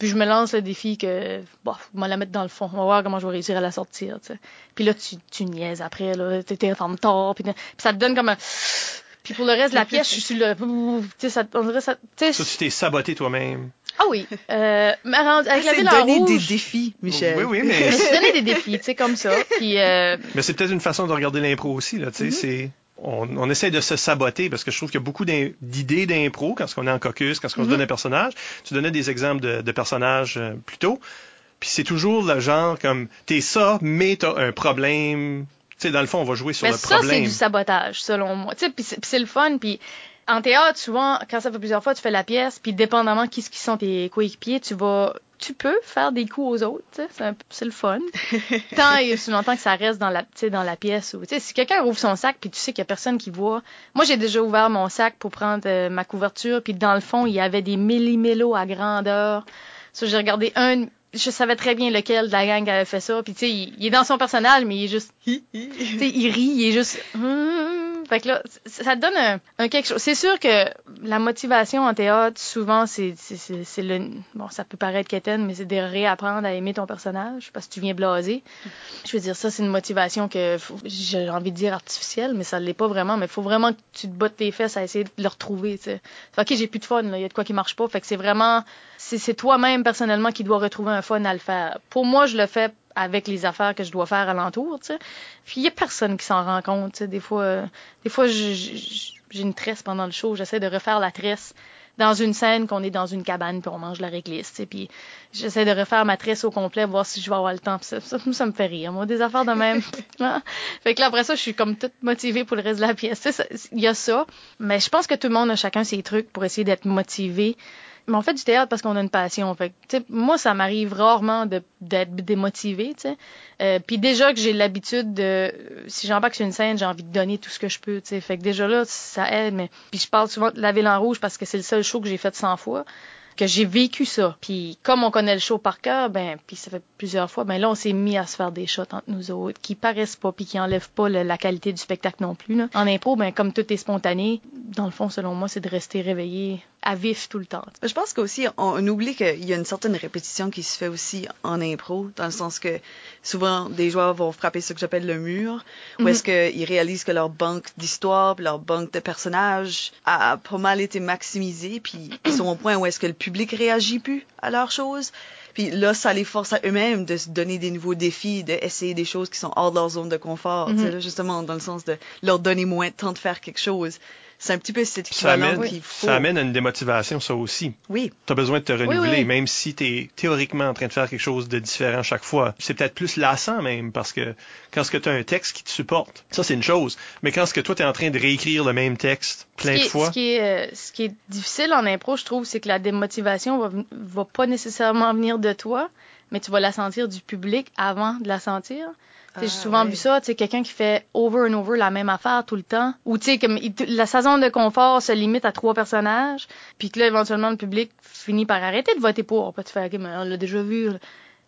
puis je me lance le défi que, bon, moi la mettre dans le fond. On va voir comment je vais réussir à la sortir, tu sais. Puis là, tu, tu niaises après, là. T'es en tort. Puis, puis ça te donne comme un... Puis pour le reste de la pièce, je suis là. Tu sais, ça, on dirait ça. Ça, tu t'es saboté toi-même. Ah oui. Euh, mais avec ah, la ville en donner rouge. des défis, Michel. Oui, oui, mais. (laughs) Je donner des défis, tu sais, comme ça. Puis. Euh... Mais c'est peut-être une façon de regarder l'impro aussi, là. Tu sais, mm-hmm. c'est on, on, essaie de se saboter parce que je trouve qu'il y a beaucoup d'idées d'impro quand on est en caucus, quand on se donne un personnage. Tu donnais des exemples de, de personnages euh, plus tôt. Puis c'est toujours le genre comme t'es ça, mais t'as un problème. Tu sais, dans le fond, on va jouer sur mais le ça, problème. Ça, c'est du sabotage, selon moi. Tu sais, puis c'est le fun. Puis en théâtre, souvent, quand ça fait plusieurs fois, tu fais la pièce, puis dépendamment qui, qui sont tes coéquipiers, tu vas tu peux faire des coups aux autres, c'est le fun. (laughs) Tant et aussi longtemps que ça reste dans la, dans la pièce. Ou, si quelqu'un ouvre son sac puis tu sais qu'il y a personne qui voit. Moi, j'ai déjà ouvert mon sac pour prendre euh, ma couverture puis dans le fond, il y avait des millimélos à grandeur. Ça, j'ai regardé un, je savais très bien lequel de la gang avait fait ça. Puis tu sais, il, est dans son personnage, mais il est juste, (laughs) tu sais, il rit, il est juste. Fait que là, ça te donne un, quelque chose. C'est sûr que la motivation en théâtre, souvent, c'est c'est le bon, ça peut paraître quétaine, mais c'est de réapprendre à aimer ton personnage parce que tu viens blaser. Je veux dire, ça, c'est une motivation que j'ai envie de dire artificielle, mais ça l'est pas vraiment. Mais il faut vraiment que tu te bottes tes fesses à essayer de le retrouver. sais. Ok, j'ai plus de fun, il y a de quoi qui marche pas. Fait que c'est vraiment, c'est toi-même personnellement qui dois retrouver un fun à le faire. Pour moi, je le fais avec les affaires que je dois faire alentour, tu sais. Puis il y a personne qui s'en rend compte, tu sais. Des fois, euh, des fois, j'ai une tresse pendant le show, j'essaie de refaire la tresse dans une scène qu'on est dans une cabane puis on mange la réglisse, tu sais. Puis j'essaie de refaire ma tresse au complet, voir si je vais avoir le temps. ça, ça, ça, me fait rire, moi, des affaires de même. (laughs) Fait que là, après ça, je suis comme toute motivée pour le reste de la pièce. Il y a ça, mais je pense que tout le monde a chacun ses trucs pour essayer d'être motivé mais on fait du théâtre parce qu'on a une passion. Fait moi, ça m'arrive rarement d'être démotivé. Euh, Puis déjà que j'ai l'habitude de, si j'embarque sur une scène, j'ai envie de donner tout ce que je peux. T'sais. Fait que déjà là, ça aide. Mais puis je parle souvent de la ville en rouge parce que c'est le seul show que j'ai fait 100 fois que j'ai vécu ça. Puis comme on connaît le show par cœur, ben puis ça fait plusieurs fois, ben là on s'est mis à se faire des shots entre nous autres qui paraissent pas puis qui enlèvent pas la qualité du spectacle non plus. En impro, ben comme tout est spontané, dans le fond selon moi c'est de rester réveillé à vif tout le temps. Je pense qu'aussi on, oublie qu'il y a une certaine répétition qui se fait aussi en impro dans le sens que souvent des joueurs vont frapper ce que j'appelle le mur où mhm. est-ce qu'ils réalisent que leur banque d'histoire leur banque de personnages a pas mal été maximisée puis ils sont au point où est-ce que le public réagit plus à leurs choses. Puis là, ça les force à eux-mêmes de se donner des nouveaux défis, d'essayer des choses qui sont hors de leur zone de confort. Mhm. là, justement, dans le sens de leur donner moins de temps de faire quelque chose. C'est un petit peu cet Ça équivalent amène, qu'il faut. ça amène à une démotivation, ça aussi. Oui. Tu as besoin de te renouveler, oui. même si tu es théoriquement en train de faire quelque chose de différent chaque fois. C'est peut-être plus lassant même, parce que quand ce que tu as un texte qui te supporte, ça c'est une chose. Mais quand ce que toi tu es en train de réécrire le même texte plein de est, fois, Ce qui, est, euh, ce qui est difficile en impro, je trouve, c'est que la démotivation va, va pas nécessairement venir de toi, mais tu vas la sentir du public avant de la sentir. Sais, J'ai Ah, souvent ouais. vu ça, tu sais, quelqu'un qui fait over and over la même affaire tout le temps, ou tu sais, comme il- la saison de confort se limite à trois personnages, puis que là, éventuellement, le public finit par arrêter de voter pour. Puis tu fais, OK, mais on l'a déjà vu. là.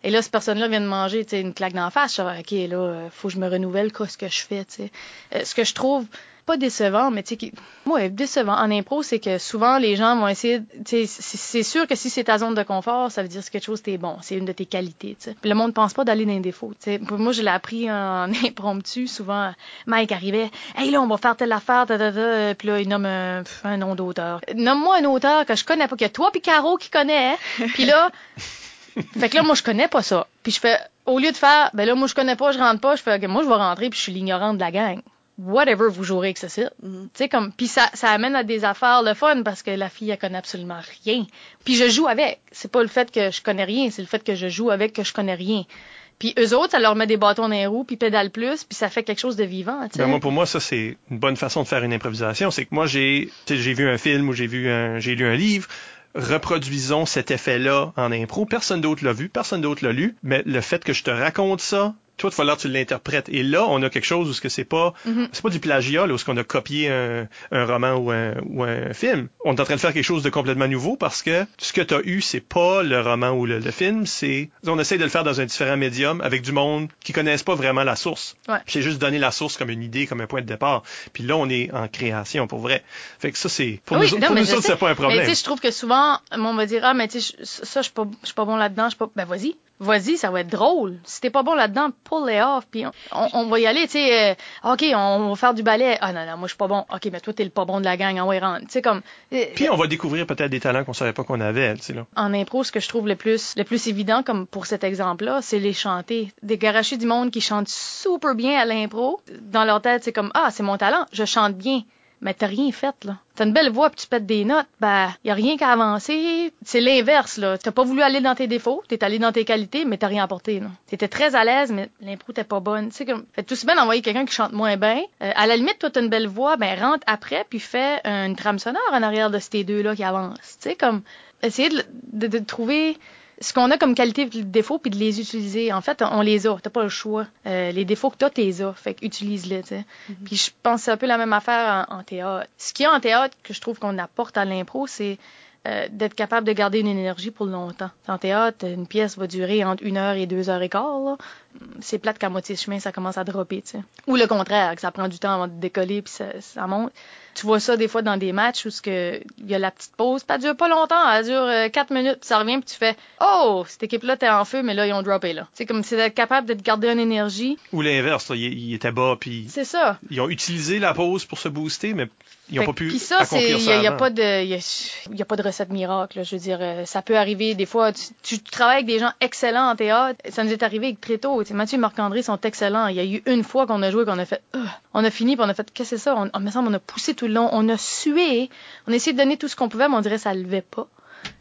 Et là, cette personne-là vient de manger tu sais, une claque d'en face. Je OK, là, euh, faut que je me renouvelle, qu'est-ce que je fais, tu sais. Euh, ce que je trouve pas décevant, mais tu sais, ouais, décevant en impro, c'est que souvent les gens vont essayer, tu sais, c'est sûr que si c'est ta zone de confort, ça veut dire que c'est quelque chose t'es bon, c'est une de tes qualités, tu sais. Puis le monde pense pas d'aller dans les défauts, tu sais. Moi, je l'ai appris en (laughs) impromptu, souvent. Mike arrivait, hey là, on va faire telle affaire, ta, ta, ta. puis là il nomme un, un nom d'auteur. Nomme-moi un auteur que je connais pas, que toi puis Caro qui connais, hein. (laughs) puis là. Fait que là, moi, je connais pas ça. Puis je fais, au lieu de faire, ben là, moi, je connais pas, je rentre pas, je fais, OK, moi, je vais rentrer, puis je suis l'ignorante de la gang. Whatever vous jouerez avec ceci. Mhm. Tu sais, comme, puis ça, ça amène à des affaires le fun parce que la fille, elle connaît absolument rien. Puis je joue avec. C'est pas le fait que je connais rien, c'est le fait que je joue avec que je connais rien. Puis eux autres, ça leur met des bâtons dans les roues, puis pédale plus, puis ça fait quelque chose de vivant. Ben moi, pour moi, ça, c'est une bonne façon de faire une improvisation. C'est que moi, j'ai, tu sais, j'ai vu un film ou j'ai vu un, j'ai lu un livre. Reproduisons cet effet-là en impro. Personne d'autre l'a vu, personne d'autre l'a lu. Mais le fait que je te raconte ça, toi, il va falloir que tu l'interprètes. Et là, on a quelque chose où ce que c'est pas, Mhm. c'est pas du plagiat, là, où ce qu'on a copié un, un roman ou un, ou un film. On est en train de faire quelque chose de complètement nouveau parce que ce que tu as eu, c'est pas le roman ou le, le film, c'est, on essaie de le faire dans un différent médium avec du monde qui connaissent pas vraiment la source. Ouais. C'est juste donner la source comme une idée, comme un point de départ. Puis là, on est en création pour vrai. Fait que ça, c'est, pour Oui, nous, non, pour nous autres, c'est pas un Mais tu problème. sais, je trouve que souvent, on va dire, ah, mais tu sais, ça, je suis pas, pas bon là-dedans, je suis pas, ben vas-y. Vas-y, ça va être drôle. Si t'es pas bon là-dedans, pull it off, puis on, on- on va y aller, tu sais, euh, OK, on va faire du ballet. Ah non, non, moi, je suis pas bon. OK, mais toi, t'es le pas bon de la gang, en ouais, rentre. Tu sais, comme... euh, Puis on va découvrir peut-être des talents qu'on savait pas qu'on avait, tu sais, là. en impro, ce que je trouve le plus, le plus évident, comme pour cet exemple-là, c'est les chanter. Des garachés du monde qui chantent super bien à l'impro. Dans leur tête, c'est comme, ah, c'est mon talent, je chante bien. Mais t'as rien fait, là. T'as une belle voix puis tu pètes des notes, ben, y a rien qu'à avancer. C'est l'inverse, là. T'as pas voulu aller dans tes défauts, t'es allé dans tes qualités, mais t'as rien apporté, là. T'étais très à l'aise, mais l'impro t'es pas bonne. Tu sais, comme, fait tout bien d'envoyer quelqu'un qui chante moins bien. Euh, à la limite, toi, t'as une belle voix, ben, rentre après puis fais une trame sonore en arrière de ces deux-là qui avancent. Tu sais, comme, essayer de, de trouver ce qu'on a comme qualité et défaut puis de les utiliser. En fait, on les a. T'as pas le choix. Euh, les défauts que t'as, t'es as. Fait que utilise-les, tu sais. Puis je pense que c'est un peu la même affaire en, en théâtre. Ce qu'il y a en théâtre que je trouve qu'on apporte à l'impro, c'est euh, d'être capable de garder une énergie pour longtemps. En théâtre, une pièce va durer entre une heure et deux heures et quart. C'est plate qu'à moitié de chemin, ça commence à dropper, tu sais. Ou le contraire, que ça prend du temps avant de décoller puis ça, ça monte. Tu vois ça des fois dans des matchs où ce que il y a la petite pause, elle dure pas longtemps, elle dure euh, quatre minutes, puis ça revient, puis tu fais Oh, cette équipe-là t'es en feu, mais là ils ont droppé là. C'est comme c'est d'être capable de te garder une énergie. Ou l'inverse, là, il, il était bas, puis C'est ça. ils ont utilisé la pause pour se booster, mais ils ont Fait pas pu Puis ça, accomplir il ça a- y a avant. pas de, y a, y a pas de recette miracle. là. Je veux dire, euh, ça peut arriver des fois. Tu, tu travailles avec des gens excellents en théâtre. Ça nous est arrivé très tôt. Tu sais, Mathieu et Marc-André sont excellents. Il y a eu une fois qu'on a joué, qu'on a fait, Ugh. on a fini, puis on a fait, qu'est-ce que c'est ça? On, on me semble, on a poussé tout on a sué, on a essayé de donner tout ce qu'on pouvait, mais on dirait que ça levait pas.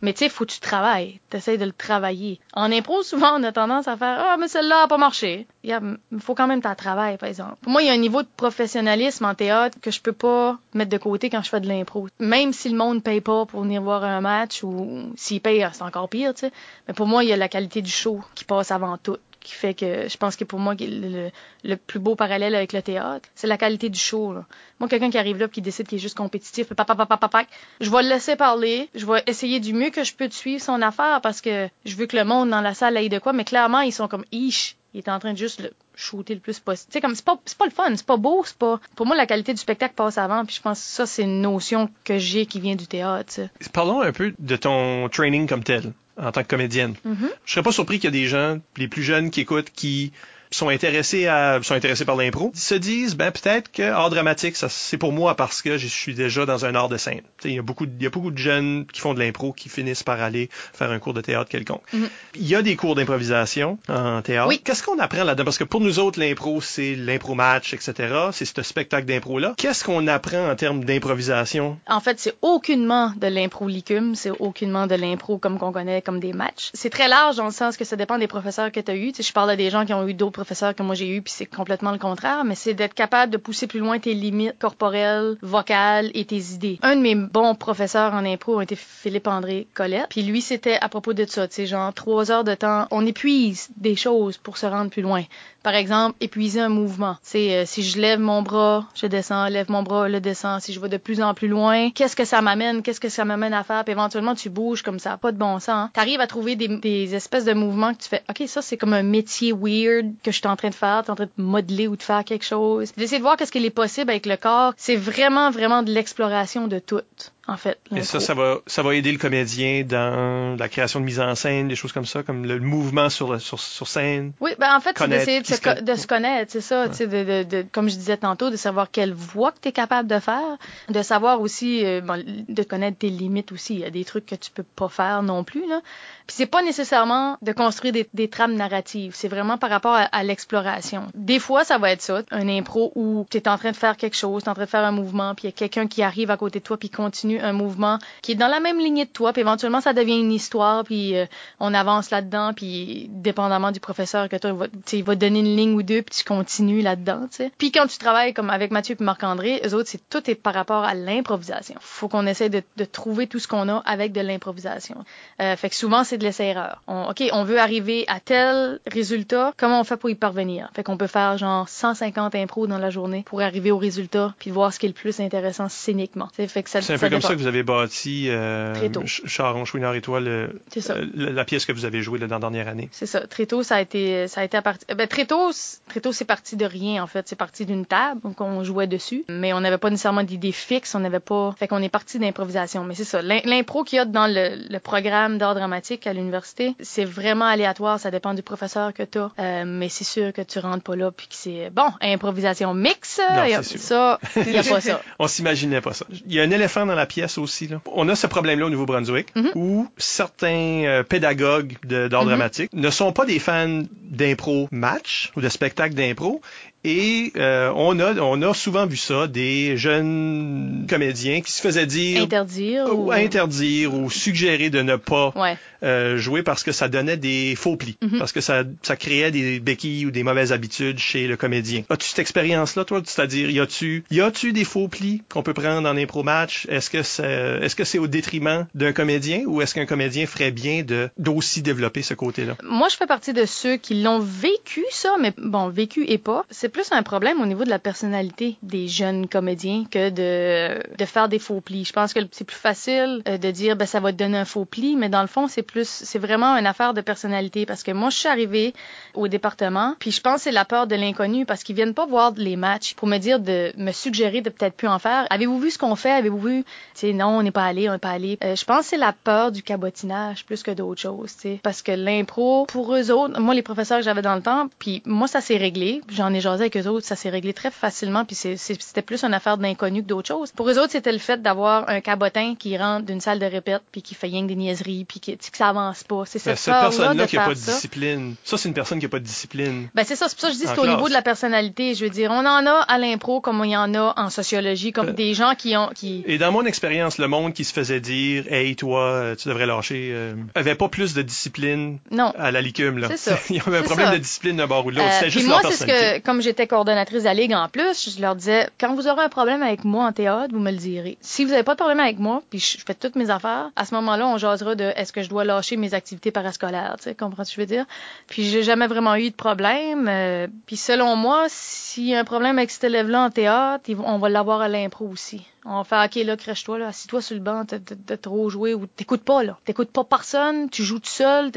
Mais tu sais, faut que tu travailles. T'essayes de le travailler. En impro, souvent, on a tendance à faire Ah, mais celle-là a pas marché. Il faut quand même t'en travailler, par exemple. Pour moi, il y a un niveau de professionnalisme en théâtre que je peux pas mettre de côté quand je fais de l'impro. Même si le monde paye pas pour venir voir un match ou s'il paye, c'est encore pire, tu sais. Mais pour moi, il y a la qualité du show qui passe avant tout qui fait que je pense que pour moi le, le- plus beau parallèle avec le théâtre, c'est la qualité du show. Moi, quelqu'un qui arrive là qui décide qu'il est juste compétitif, papa, papa, papa, je vais le laisser parler, je vais essayer du mieux que je peux de suivre son affaire parce que je veux que le monde dans la salle aille de quoi, mais clairement, ils sont comme ish. Il est en train de juste le shooter le plus possible. Tu comme c'est pas, pas le fun, c'est pas beau, c'est pas. Pour moi, la qualité du spectacle passe avant, puis je pense que ça, c'est une notion que j'ai qui vient du théâtre. Parlons un peu de ton training comme tel, en tant que comédienne. Mhm. Je serais pas surpris qu'il y a des gens, les plus jeunes qui écoutent, qui sont intéressés à sont intéressés par l'impro se disent ben peut-être que art dramatique ça c'est pour moi parce que je suis déjà dans un art de scène. Il y a beaucoup il y a beaucoup de jeunes qui font de l'impro qui finissent par aller faire un cours de théâtre quelconque. Mhm. Il y a des cours d'improvisation en théâtre. Oui. Qu'est-ce qu'on apprend là-dedans? Parce que pour nous autres l'impro c'est l'impro match etc. C'est ce spectacle d'impro là. Qu'est-ce qu'on apprend en termes d'improvisation? En fait, c'est aucunement de l'impro licume, c'est aucunement de l'impro comme qu'on connaît comme des matchs. C'est très large dans le sens que ça dépend des professeurs que tu as eu. Je parle à des gens qui ont eu d'autres professeurs que moi j'ai eu, puis c'est complètement le contraire, mais c'est d'être capable de pousser plus loin tes limites corporelles, vocales et tes idées. Un de mes bons professeurs en impro a été Philippe-André Colette, puis lui c'était à propos de ça, tu sais, genre trois heures de temps, on épuise des choses pour se rendre plus loin. Par exemple, épuiser un mouvement. C'est euh, si je lève mon bras, je descends, lève mon bras, le descends. Si je vais de plus en plus loin, qu'est-ce que ça m'amène, qu'est-ce que ça m'amène à faire, puis éventuellement tu bouges comme ça, pas de bon sens. Hein. T'arrives à trouver des, des espèces de mouvements que tu fais. Ok, ça c'est comme un métier weird que je suis en train de faire, t'es en train de modeler ou de faire quelque chose. D'essayer de voir qu'est-ce qu'il est possible avec le corps. C'est vraiment vraiment de l'exploration de tout. En fait, Et ça, ça va, ça va aider le comédien dans la création de mise en scène, des choses comme ça, comme le mouvement sur, sur, sur scène. Oui, ben en fait, c'est d'essayer de, se se co- conna- de se connaître, c'est ça, tu sais, de, de, de, comme je disais tantôt, de savoir quelle voix que tu es capable de faire, de savoir aussi, euh, bon, de connaître tes limites aussi. Il y a des trucs que tu peux pas faire non plus, là. Puis c'est pas nécessairement de construire des, des trames narratives, c'est vraiment par rapport à, à l'exploration. Des fois, ça va être ça, un impro où tu es en train de faire quelque chose, tu es en train de faire un mouvement, puis il y a quelqu'un qui arrive à côté de toi, puis continue un mouvement qui est dans la même lignée de toi, puis éventuellement, ça devient une histoire, puis euh, on avance là-dedans, puis dépendamment du professeur que toi, il va, il donner une ligne ou deux, puis tu continues là-dedans, tu sais. Puis quand tu travailles comme avec Mathieu et Marc-André, eux autres, c'est tout est par rapport à l'improvisation. Faut qu'on essaie de, de trouver tout ce qu'on a avec de l'improvisation. Euh, fait que souvent, c'est de l'essai-erreur. OK, on veut arriver à tel résultat, comment on fait pour y parvenir? Fait qu'on peut faire genre 150 impros dans la journée pour arriver au résultat, puis voir ce qui est le plus intéressant scéniquement. Tu sais, fait que ça, ça comme. Ça que vous avez bâti euh, Charon, Chouinard et toi, le, C'est ça. euh, la, la pièce que vous avez jouée là, dans la dernière année. C'est ça. Très tôt, ça a été, ça a été à partir. Ben, très tôt, c- très tôt, c'est parti de rien, en fait. C'est parti d'une table, donc on jouait dessus. Mais on n'avait pas nécessairement d'idées fixes, on n'avait pas. Fait qu'on est parti d'improvisation. Mais c'est ça. L'im- L'impro qu'il y a dans le, le programme d'art dramatique à l'université, c'est vraiment aléatoire. Ça dépend du professeur que t'as. Euh, mais c'est sûr que tu rentres pas là puis que c'est bon, improvisation mix. Non, y a- c'est sûr. ça, il y a pas ça. (laughs) On s'imaginait pas ça. Il y a un éléphant dans la pièce aussi. Là. On a ce problème-là au Nouveau-Brunswick Mhm. où certains euh, pédagogues d'art Mhm. dramatique ne sont pas des fans d'impro match ou de spectacles d'impro. Et euh, on, a, on a souvent vu ça, des jeunes comédiens qui se faisaient dire Interdire ou ou. interdire ou suggérer de ne pas Ouais. euh, jouer parce que ça donnait des faux plis, Mhm. parce que ça, ça créait des béquilles ou des mauvaises habitudes chez le comédien. As-tu cette expérience-là, toi? C'est-à-dire, y a-tu, y a-tu des faux plis qu'on peut prendre en impro match? Est-ce que c'est, est-ce que c'est au détriment d'un comédien ou est-ce qu'un comédien ferait bien de, d'aussi développer ce côté-là? Moi, je fais partie de ceux qui l'ont vécu, ça, mais bon, vécu et pas. C'est plus un problème au niveau de la personnalité des jeunes comédiens que de, de faire des faux plis. Je pense que c'est plus facile euh, de dire, ben, ça va te donner un faux pli, mais dans le fond, c'est plus, c'est vraiment une affaire de personnalité parce que moi, je suis arrivée au département, puis je pense que c'est la peur de l'inconnu parce qu'ils viennent pas voir les matchs pour me dire de me suggérer de peut-être plus en faire. Avez-vous vu ce qu'on fait? Avez-vous vu? Sais, non, on n'est pas allé, on n'est pas allé. Euh, je pense que c'est la peur du cabotinage plus que d'autres choses, sais. Parce que l'impro, pour eux autres, moi, les professeurs que j'avais dans le temps, puis moi, ça s'est réglé. J'en ai jasé avec eux autres, ça s'est réglé très facilement, puis c'était plus une affaire d'inconnu que d'autres choses. Pour eux autres, c'était le fait d'avoir un cabotin qui rentre d'une salle de répète, puis qui fait rien que des niaiseries, puis qui, que ça avance pas. C'est Ben, cette cette peur-là personne-là qui a faire pas de ça. discipline. Ça, c'est une personne qui a pas de discipline. Ben c'est ça, c'est pour ça que je dis c'est au niveau de la personnalité. Je veux dire, on en a à l'impro comme il y en a en sociologie, comme Euh. des gens qui ont qui Et dans mon expérience, le monde qui se faisait dire, hey, toi, tu devrais lâcher, euh, avait pas plus de discipline non. à la licume, là. C'est ça. (laughs) Il y avait un problème ça. de discipline d'un bord ou de l'autre. Euh, C'était juste moi, leur c'est ce personnalité. que, comme j'étais coordonnatrice de la Ligue en plus, je leur disais, quand vous aurez un problème avec moi en théâtre, vous me le direz. Si vous n'avez pas de problème avec moi, puis je fais toutes mes affaires, à ce moment-là, on jasera de est-ce que je dois lâcher mes activités parascolaires, tu sais, comprends ce que je veux dire? Puis j'ai jamais vraiment eu de problème. euh, puis selon moi, s'il y a un problème avec cet élève-là en théâtre, on va l'avoir à l'impro aussi. On va faire, OK, là, crèche-toi, là, assis-toi sur le banc, t'as trop joué ou t'écoutes pas, là. T'écoutes pas personne, tu joues tout seul,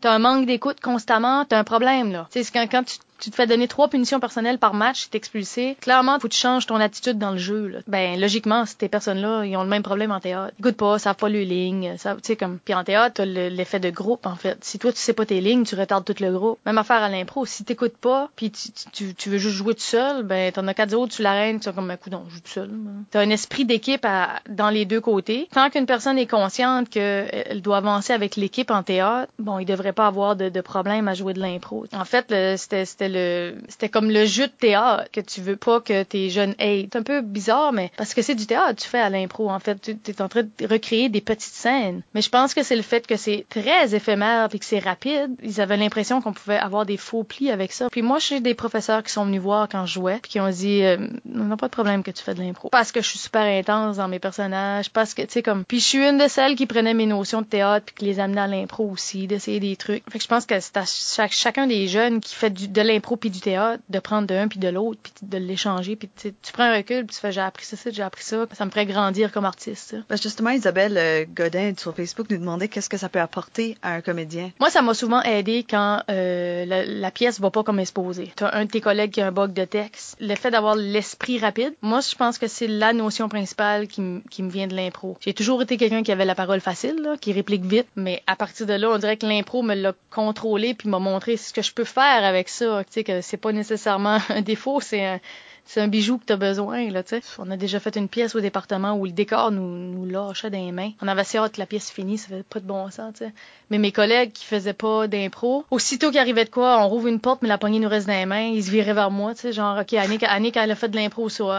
t'as un manque d'écoute constamment, t'as un problème, là. Tu c'est quand, quand tu tu te fais donner trois punitions personnelles par match, t'es expulsé. Clairement, faut que tu changes ton attitude dans le jeu. Là. Ben logiquement, ces personnes-là, ils ont le même problème en théâtre. Écoute pas, ça pas le ligne, ça, tu sais comme. Puis en théâtre, t'as l'effet de groupe en fait. Si toi tu sais pas tes lignes, tu retardes tout le groupe. Même affaire à l'impro. Si t'écoutes pas, puis tu, tu, tu, veux juste jouer tout seul, ben t'en as quatre autres, tu l'arènes, tu comme un coup non, je joue tout seul. Esprit d'équipe dans les deux côtés. Tant qu'une personne est consciente qu'elle doit avancer avec l'équipe en théâtre, bon, il devrait pas avoir de, de problème à jouer de l'impro. En fait, c'était comme le jeu de théâtre que tu veux pas que tes jeunes aient. C'est un peu bizarre, mais parce que c'est du théâtre, tu fais à l'impro. En fait, tu es en train de recréer des petites scènes. Mais je pense que c'est le fait que c'est très éphémère puis que c'est rapide. Ils avaient l'impression qu'on pouvait avoir des faux plis avec ça. Puis moi, j'ai des professeurs qui sont venus voir quand je jouais puis qui ont dit euh, on n'a pas de problème que tu fais de l'impro parce que je suis super intense dans mes personnages, parce que tu sais comme puis je suis une de celles qui prenait mes notions de théâtre puis qui les amenait à l'impro aussi, d'essayer des trucs. Fait que je pense que c'est à chaque, chacun des jeunes qui fait du, de l'impro puis du théâtre de prendre de un puis de l'autre puis de l'échanger puis tu prends un recul puis tu fais j'ai appris ça, j'ai appris ça, ça me ferait grandir comme artiste. Ben justement Isabelle euh, Godin sur Facebook nous demandait qu'est-ce que ça peut apporter à un comédien. Moi ça m'a souvent aidé quand euh, la, la, pièce va pas comme exposé. Tu as un de tes collègues qui a un bug de texte, le fait d'avoir l'esprit rapide. Moi je pense que c'est la notion principale qui, me vient de l'impro. J'ai toujours été quelqu'un qui avait la parole facile, qui réplique vite, mais à partir de là, on dirait que l'impro me l'a contrôlé puis m'a montré ce que je peux faire avec ça. Tu sais que c'est pas nécessairement (laughs) un défaut, c'est un c'est un bijou que tu as besoin. Là, sais. on a déjà fait une pièce au département où le décor nous, nous lâchait dans les mains. On avait assez hâte que la pièce finisse, ça fait pas de bon sens. sais. Mais mes collègues qui faisaient pas d'impro, aussitôt qu'il arrivait de quoi, on rouvre une porte, mais la poignée nous reste dans les mains, ils se viraient vers moi. sais, genre, OK, Annick, Annick, elle a fait de l'impro sur...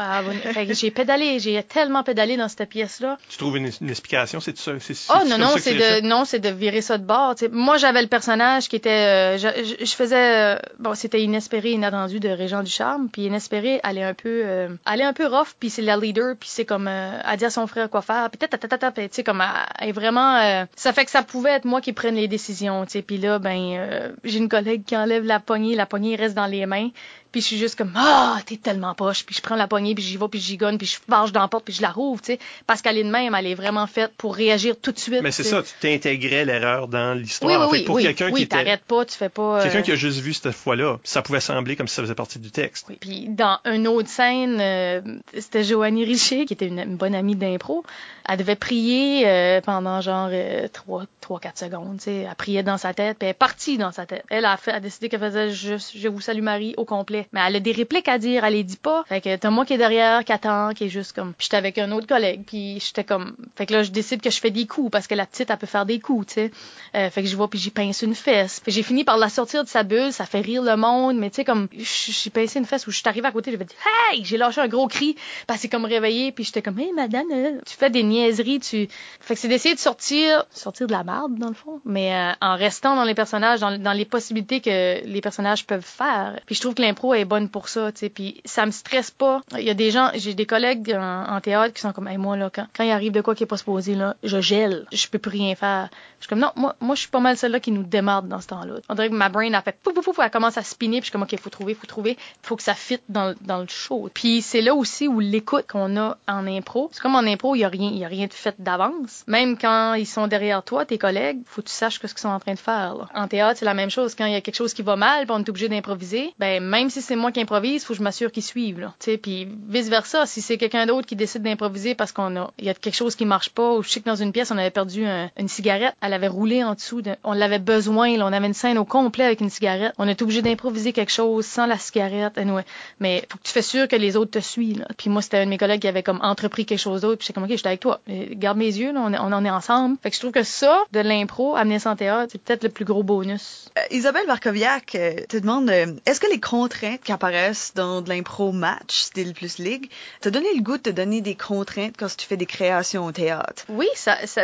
j'ai pédalé, j'ai tellement pédalé dans cette pièce-là. Tu trouves une, explication, c'est ça? Oh non, non, c'est de, non, c'est de virer ça de bord. sais. Moi, j'avais le personnage qui était... Euh, je, je, faisais... Euh, bon, c'était inespéré, inattendu de Régent du Charme, puis inespéré, elle est un peu euh, elle est un peu rough puis c'est la leader puis c'est comme euh, elle dit à son frère quoi faire puis tu sais comme elle, vraiment euh, ça fait que ça pouvait être moi qui prenne les décisions tu sais puis là ben euh, j'ai une collègue qui enlève la poignée la poignée reste dans les mains puis je suis juste comme ah t'es tellement poche. Puis je prends la poignée puis j'y vais puis j'y gonne puis je marche dans la porte puis je la rouvre tu sais. Parce qu'elle est de même elle est vraiment faite pour réagir tout de suite mais c'est ça tu t'intégrais l'erreur dans l'histoire oui, en fait, pour oui, quelqu'un qui t'arrêtes pas tu fais pas quelqu'un qui a juste vu cette fois-là ça pouvait sembler comme si ça faisait partie du texte. Oui. puis dans une autre scène euh, c'était Joanie Richer qui était une, bonne amie d'impro. Elle devait prier euh, pendant genre euh, 3 3 4 secondes tu sais. Elle priait dans sa tête puis elle est partie dans sa tête. Elle a fait a décidé qu'elle faisait je, je vous salue Marie au complet mais elle a des répliques à dire, elle les dit pas. Fait que t'as moi qui est derrière, qui attend, qui est juste comme. Puis j'étais avec un autre collègue, puis j'étais comme. Fait que là, je décide que je fais des coups parce que la petite, elle peut faire des coups, tu sais. Euh, fait que je vois, puis j'y pince une fesse. Puis j'ai fini par la sortir de sa bulle, ça fait rire le monde, mais tu sais, comme. J'ai pincé une fesse où je suis arrivée à côté, j'avais dit Hey! J'ai lâché un gros cri, parce que comme réveillé, puis j'étais comme Hey, madame, euh, tu fais des niaiseries, tu. Fait que c'est d'essayer de sortir, sortir de la merde, dans le fond, mais euh, en restant dans les personnages, dans, dans les possibilités que les personnages peuvent faire. Puis je trouve que l'impro est bonne pour ça, tu sais. Puis ça me stresse pas. Il y a des gens, j'ai des collègues en, théâtre qui sont comme, hey, moi là, quand, quand il arrive de quoi qui est pas supposé là, je gèle, je peux plus rien faire. Je suis comme non, moi, moi je suis pas mal celle-là qui nous démarre dans ce temps-là. On dirait que ma brain a fait pouf pouf pouf, elle commence à spinner, puis je suis comme ok, faut trouver, faut trouver, faut que ça fit dans, dans le show. Puis c'est là aussi où l'écoute qu'on a en impro, c'est comme en impro, il y a rien, il y a rien de fait d'avance. Même quand ils sont derrière toi, tes collègues, faut que tu saches ce qu'ils sont en train de faire. En théâtre, c'est la même chose. Quand il y a quelque chose qui va mal, on est obligé d'improviser, ben même si c'est moi qui improvise, faut que je m'assure qu'ils suivent. Là. puis vice versa, si c'est quelqu'un d'autre qui décide d'improviser parce qu'on a, il y a quelque chose qui marche pas, ou je sais que dans une pièce on avait perdu une cigarette, elle avait roulé en dessous, de, on l'avait besoin, on avait une scène au complet avec une cigarette, on est obligé d'improviser quelque chose sans la cigarette, anyway. mais faut que tu fais sûr que les autres te suivent. Puis moi c'était un de mes collègues qui avait comme entrepris quelque chose d'autre, puis j'étais comme ok, j'étais avec toi, garde mes yeux, on, en est ensemble. Fait que je trouve que ça, de l'impro, amener ça en théâtre, c'est peut-être le plus gros bonus. Euh, Isabelle Markoviak euh, te demande, euh, est-ce que les contraintes qui apparaissent dans de l'impro match, style plus ligue, t'as donné le goût de te donner des contraintes quand tu fais des créations au théâtre? Oui,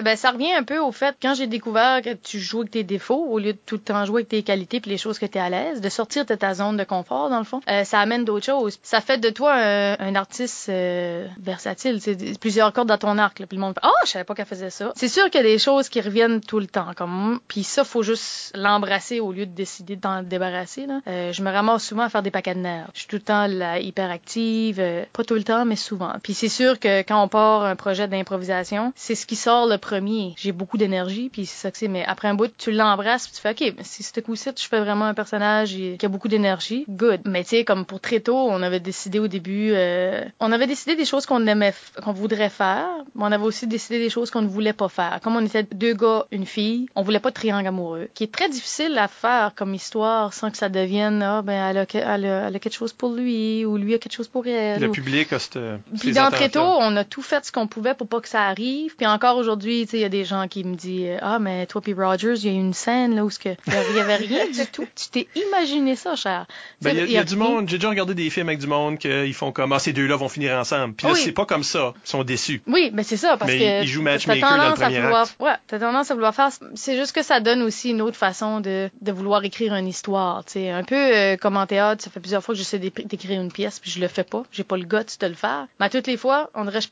ben, ça revient un peu au fait, quand j'ai découvert que tu joues avec tes défauts au lieu de tout le temps jouer avec tes qualités puis les choses que tu es à l'aise, de sortir de ta zone de confort, dans le fond, euh, ça amène d'autres choses. Ça fait de toi un, artiste euh, versatile, plusieurs cordes dans ton arc, là, puis le monde fait « Oh, je savais pas qu'elle faisait ça! » C'est sûr qu'il y a des choses qui reviennent tout le temps, comme puis ça, faut juste l'embrasser au lieu de décider d'en débarrasser. Euh, je me ramasse souvent à faire des Je suis tout le temps là, hyperactive, euh, pas tout le temps, mais souvent. Puis c'est sûr que quand on part un projet d'improvisation, c'est ce qui sort le premier. J'ai beaucoup d'énergie, puis c'est ça que c'est. Mais après un bout, tu l'embrasses, tu fais, OK, si ce coup-ci, je fais vraiment un personnage qui a beaucoup d'énergie, good. Mais tu sais, comme pour très tôt, on avait décidé au début, euh, on avait décidé des choses qu'on aimait, qu'on voudrait faire, mais on avait aussi décidé des choses qu'on ne voulait pas faire. Comme on était deux gars, une fille, on voulait pas de triangle amoureux, qui est très difficile à faire comme histoire sans que ça devienne, ah, ben, elle a, a, elle a quelque chose pour lui, ou lui a quelque chose pour elle. Le ou- public a cette. puis ces d'entrée tôt, attentes-là. on a tout fait ce qu'on pouvait pour pas que ça arrive. Puis encore aujourd'hui, tu sais, il y a des gens qui me disent ah mais toi puis Rogers, il y a eu une scène là où il y avait rien du tout. Tu t'es imaginé ça, cher. Ben, il y a, y a du monde, j'ai déjà regardé des films avec du monde qu'ils font comme, ah, ces deux-là vont finir ensemble. Puis là, Oui. c'est pas comme ça. Ils sont déçus. Oui, mais c'est ça parce Mais que il joue t'as matchmaker dans le premier vouloir, acte. ouais, t'as tendance à vouloir faire. C'est juste que ça donne aussi une autre façon de, de vouloir écrire une histoire. Tu sais, un peu euh, comme en théâtre, ça fait plusieurs fois que j'essaie d'é- d'écrire une pièce puis je le fais pas. J'ai pas le guts de le faire. Mais à toutes les fois, on dirait que je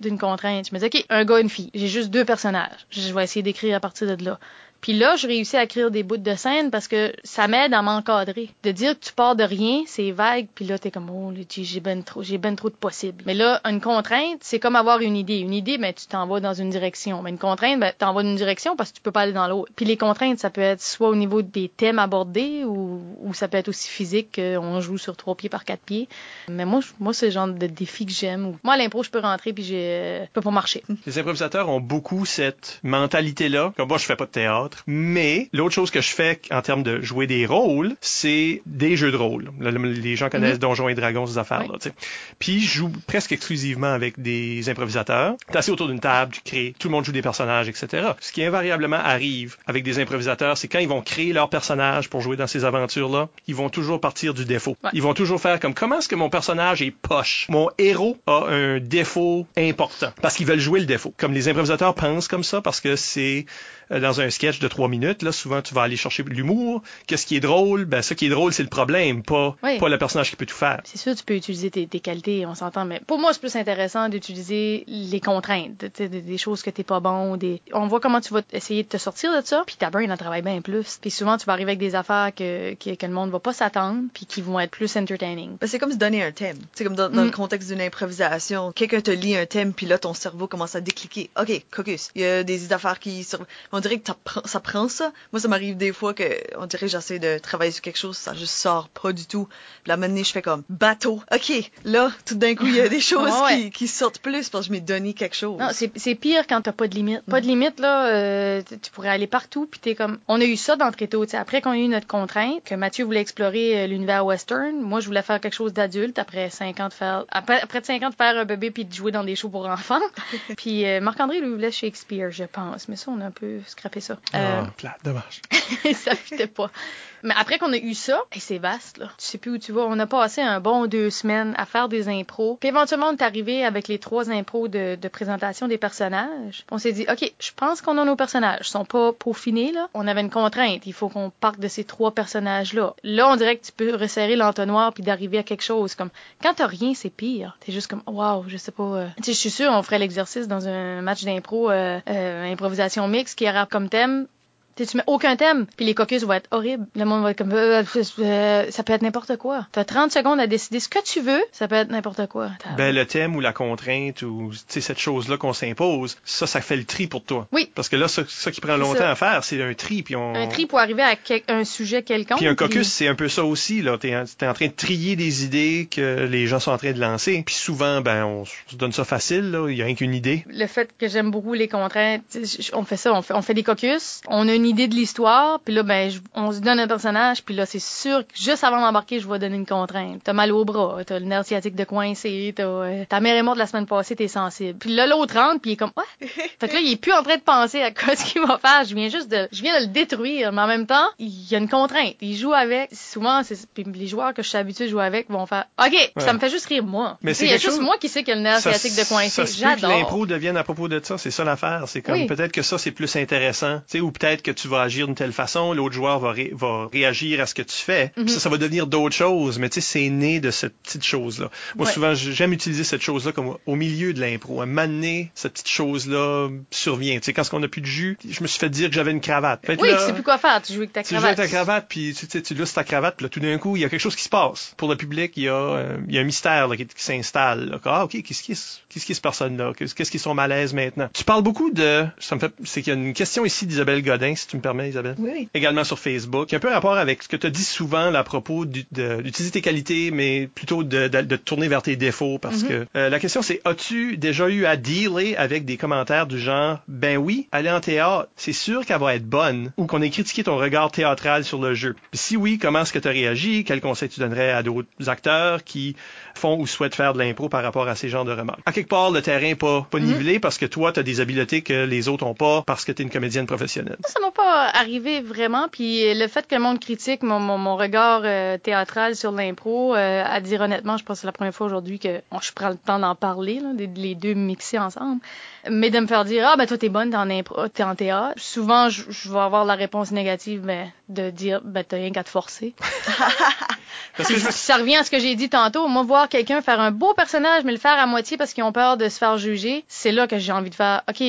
d'une contrainte. Je me dis ok, un gars, une fille. J'ai juste deux personnages. Je vais essayer d'écrire à partir de là. Puis là, je réussis à écrire des bouts de scène parce que ça m'aide à m'encadrer. De dire que tu pars de rien, c'est vague, puis là, t'es comme, oh, j'ai ben trop, j'ai ben trop de possibles. Mais là, une contrainte, c'est comme avoir une idée. Une idée, ben, tu t'en vas dans une direction. Mais une contrainte, ben, t'en vas dans une direction parce que tu peux pas aller dans l'autre. Puis les contraintes, ça peut être soit au niveau des thèmes abordés ou, ou ça peut être aussi physique, qu'on joue sur trois pieds par quatre pieds. Mais moi, moi, c'est le genre de défi que j'aime. Moi, à l'impro, je peux rentrer puis je peux pas marcher. Les improvisateurs ont beaucoup cette mentalité-là. Comme moi, je fais pas de théâtre. Mais l'autre chose que je fais en termes de jouer des rôles, c'est des jeux de rôle. Les gens connaissent Mhm. Donjons et Dragons, ces affaires-là. Oui. Puis je joue presque exclusivement avec des improvisateurs. T'es assis autour d'une table, tu crées, tout le monde joue des personnages, etc. Ce qui invariablement arrive avec des improvisateurs, c'est quand ils vont créer leur personnage pour jouer dans ces aventures-là, ils vont toujours partir du défaut. Ouais. Ils vont toujours faire comme comment est-ce que mon personnage est poche? Mon héros a un défaut important parce qu'ils veulent jouer le défaut. Comme les improvisateurs pensent comme ça parce que c'est dans un sketch de trois minutes, là, souvent tu vas aller chercher l'humour. Qu'est-ce qui est drôle? Ben, ce qui est drôle, c'est le problème, pas, Oui. pas le personnage qui peut tout faire. C'est sûr, tu peux utiliser tes, tes qualités, on s'entend, mais pour moi, c'est plus intéressant d'utiliser les contraintes, des, des choses que t'es pas bon, des... on voit comment tu vas essayer de te sortir de ça, puis ta brain, elle travaille bien plus. Puis souvent, tu vas arriver avec des affaires que, que, que le monde va pas s'attendre, puis qui vont être plus entertaining. Ben, c'est comme se donner un thème. C'est comme dans, dans Mm. le contexte d'une improvisation. Quelqu'un te lit un thème, puis là, ton cerveau commence à décliquer. OK, caucus. Il y a des affaires qui... sur- On dirait que ça prend, ça. Moi, ça m'arrive des fois que, on dirait que j'essaie de travailler sur quelque chose, ça juste sort pas du tout. Puis là, maintenant, je fais comme bateau. OK, là, tout d'un coup, il y a des (laughs) choses Ouais, ouais. Qui, qui sortent plus parce que je m'ai donné quelque chose. Non, c'est pire quand t'as pas de limite. Pas de limite, là, euh, tu pourrais aller partout, puis t'es comme... On a eu ça dans Tréto, tu sais, après qu'on a eu notre contrainte, que Mathieu voulait explorer euh, l'univers western, moi, je voulais faire quelque chose d'adulte, après 5 ans de faire... Après, après de 5 ans de faire un bébé puis de jouer dans des shows pour enfants. (laughs) puis euh, Marc-André, lui, voulait Shakespeare, je pense, mais ça, on a un peu scrappé ça. Euh, Ah, plate, dommage. (laughs) ça fitait pas. Mais après qu'on a eu ça, hey, c'est vaste, là. Tu sais plus où tu vas. On a passé un bon deux semaines à faire des impros. Puis éventuellement, on est arrivé avec les trois impros de, de présentation des personnages. On s'est dit, OK, je pense qu'on a nos personnages. Ils sont pas peaufinés, là. On avait une contrainte. Il faut qu'on parte de ces trois personnages-là. Là, on dirait que tu peux resserrer l'entonnoir puis d'arriver à quelque chose. Comme, quand t'as rien, c'est pire. T'es juste comme, wow, je sais pas. euh. Tu sais, je suis sûre, on ferait l'exercice dans un match d'impro, euh, euh, improvisation mixte qui aura comme thème tu tu mets aucun thème, puis les caucus vont être horribles. Le monde va être comme, euh, euh, ça peut être n'importe quoi. T'as 30 secondes à décider ce que tu veux, ça peut être n'importe quoi. Ben, le thème ou la contrainte ou tu sais, cette chose-là qu'on s'impose, ça, ça fait le tri pour toi. Oui. Parce que là, ça, ça qui prend longtemps ça. à faire, c'est un tri. Puis on... Un tri pour arriver à quel- un sujet quelconque. Puis un caucus, c'est un peu ça aussi. là. T'es en, t'es en train de trier des idées que les gens sont en train de lancer. Puis souvent, ben, on se donne ça facile. Là. Il y a rien qu'une idée. le fait que j'aime beaucoup les contraintes, tu on fait ça, on fait, on fait des caucus, on a une idée de l'histoire, puis là, ben, je- on se donne un personnage, puis là, c'est sûr que juste avant d'embarquer, je vais donner une contrainte. T'as mal au bras, t'as le nerf sciatique de coincé, t'as, euh, ta mère est morte la semaine passée, t'es sensible. Puis là, l'autre rentre, puis il est comme, ouais. (laughs) fait que là, il est plus en train de penser à quoi ce qu'il va faire, je viens juste de, je viens de le détruire, mais en même temps, il y a une contrainte. Il joue avec, souvent, c'est, puis les joueurs que je suis habitué de jouer avec vont faire, ok, ça me fait juste rire moi. Mais c'est il y a juste chose- moi qui sais que le nerf Ça, sciatique de coincé. J'adore. l'impro devienne à propos de ça. C'est ça l'affaire. C'est comme Oui. peut-être que ça, c'est plus intéressant. Tu sais, ou peut-être que tu vas agir d'une telle façon, l'autre joueur va, va réagir à ce que tu fais. Ça, ça va devenir d'autres choses, mais tu sais, c'est né de cette petite chose-là. Moi, Ouais. souvent, j'aime utiliser cette chose-là comme au milieu de l'impro. À m'amener, cette petite chose-là survient. Tu sais, quand on a plus de jus, je me suis fait dire que j'avais une cravate. Fait Oui, là, tu sais plus quoi faire. Tu joues avec ta tu joues avec cravate. ta cravate, puis tu, sais, tu ta cravate, puis là, tout d'un coup, il y a quelque chose qui se passe. Pour le public, il y a, euh, il y a un mystère là, qui, qui s'installe. Ah, OK, qu'est-ce qui est, qu'est-ce qui est cette personne-là? Qu'est-ce qu'est-ce qui est son malaise maintenant? Tu parles beaucoup de... Ça me fait... C'est qu'il y a une question ici d'Isabelle Godin, si tu me permets, Isabelle? Oui. Également sur Facebook, qui a un peu rapport avec ce que tu as dit souvent là, à propos d'utiliser tes qualités, mais plutôt de, de, de te tourner vers tes défauts. Parce que euh, la question, c'est as-tu déjà eu à dealer avec des commentaires du genre Ben oui, aller en théâtre, c'est sûr qu'elle va être bonne, ou qu'on ait critiqué ton regard théâtral sur le jeu. Puis si oui, comment est-ce que tu as réagi? Quel conseil tu donnerais à d'autres acteurs qui font ou souhaitent faire de l'impro par rapport à ces genres de remarques? À quelque part, le terrain n'est pas, pas nivelé parce que toi, tu as des habiletés que les autres ont pas parce que tu es une comédienne professionnelle. Ça m'a pas arrivé vraiment. Puis le fait que le monde critique mon, mon, mon regard euh, théâtral sur l'impro, euh, à dire honnêtement, je pense que c'est la première fois aujourd'hui que bon, je prends le temps d'en parler, là, des- les deux mixés ensemble. Mais de me faire dire ah ben toi t'es bonne, t'es en impro, t'es en théâtre. Souvent je, je vais avoir la réponse négative, ben de dire ben t'as rien qu'à te forcer. (laughs) Parce que je (laughs) Ça revient à ce que j'ai dit tantôt. Moi, voir quelqu'un faire un beau personnage, mais le faire à moitié parce qu'ils ont peur de se faire juger, c'est là que j'ai envie de faire. OK.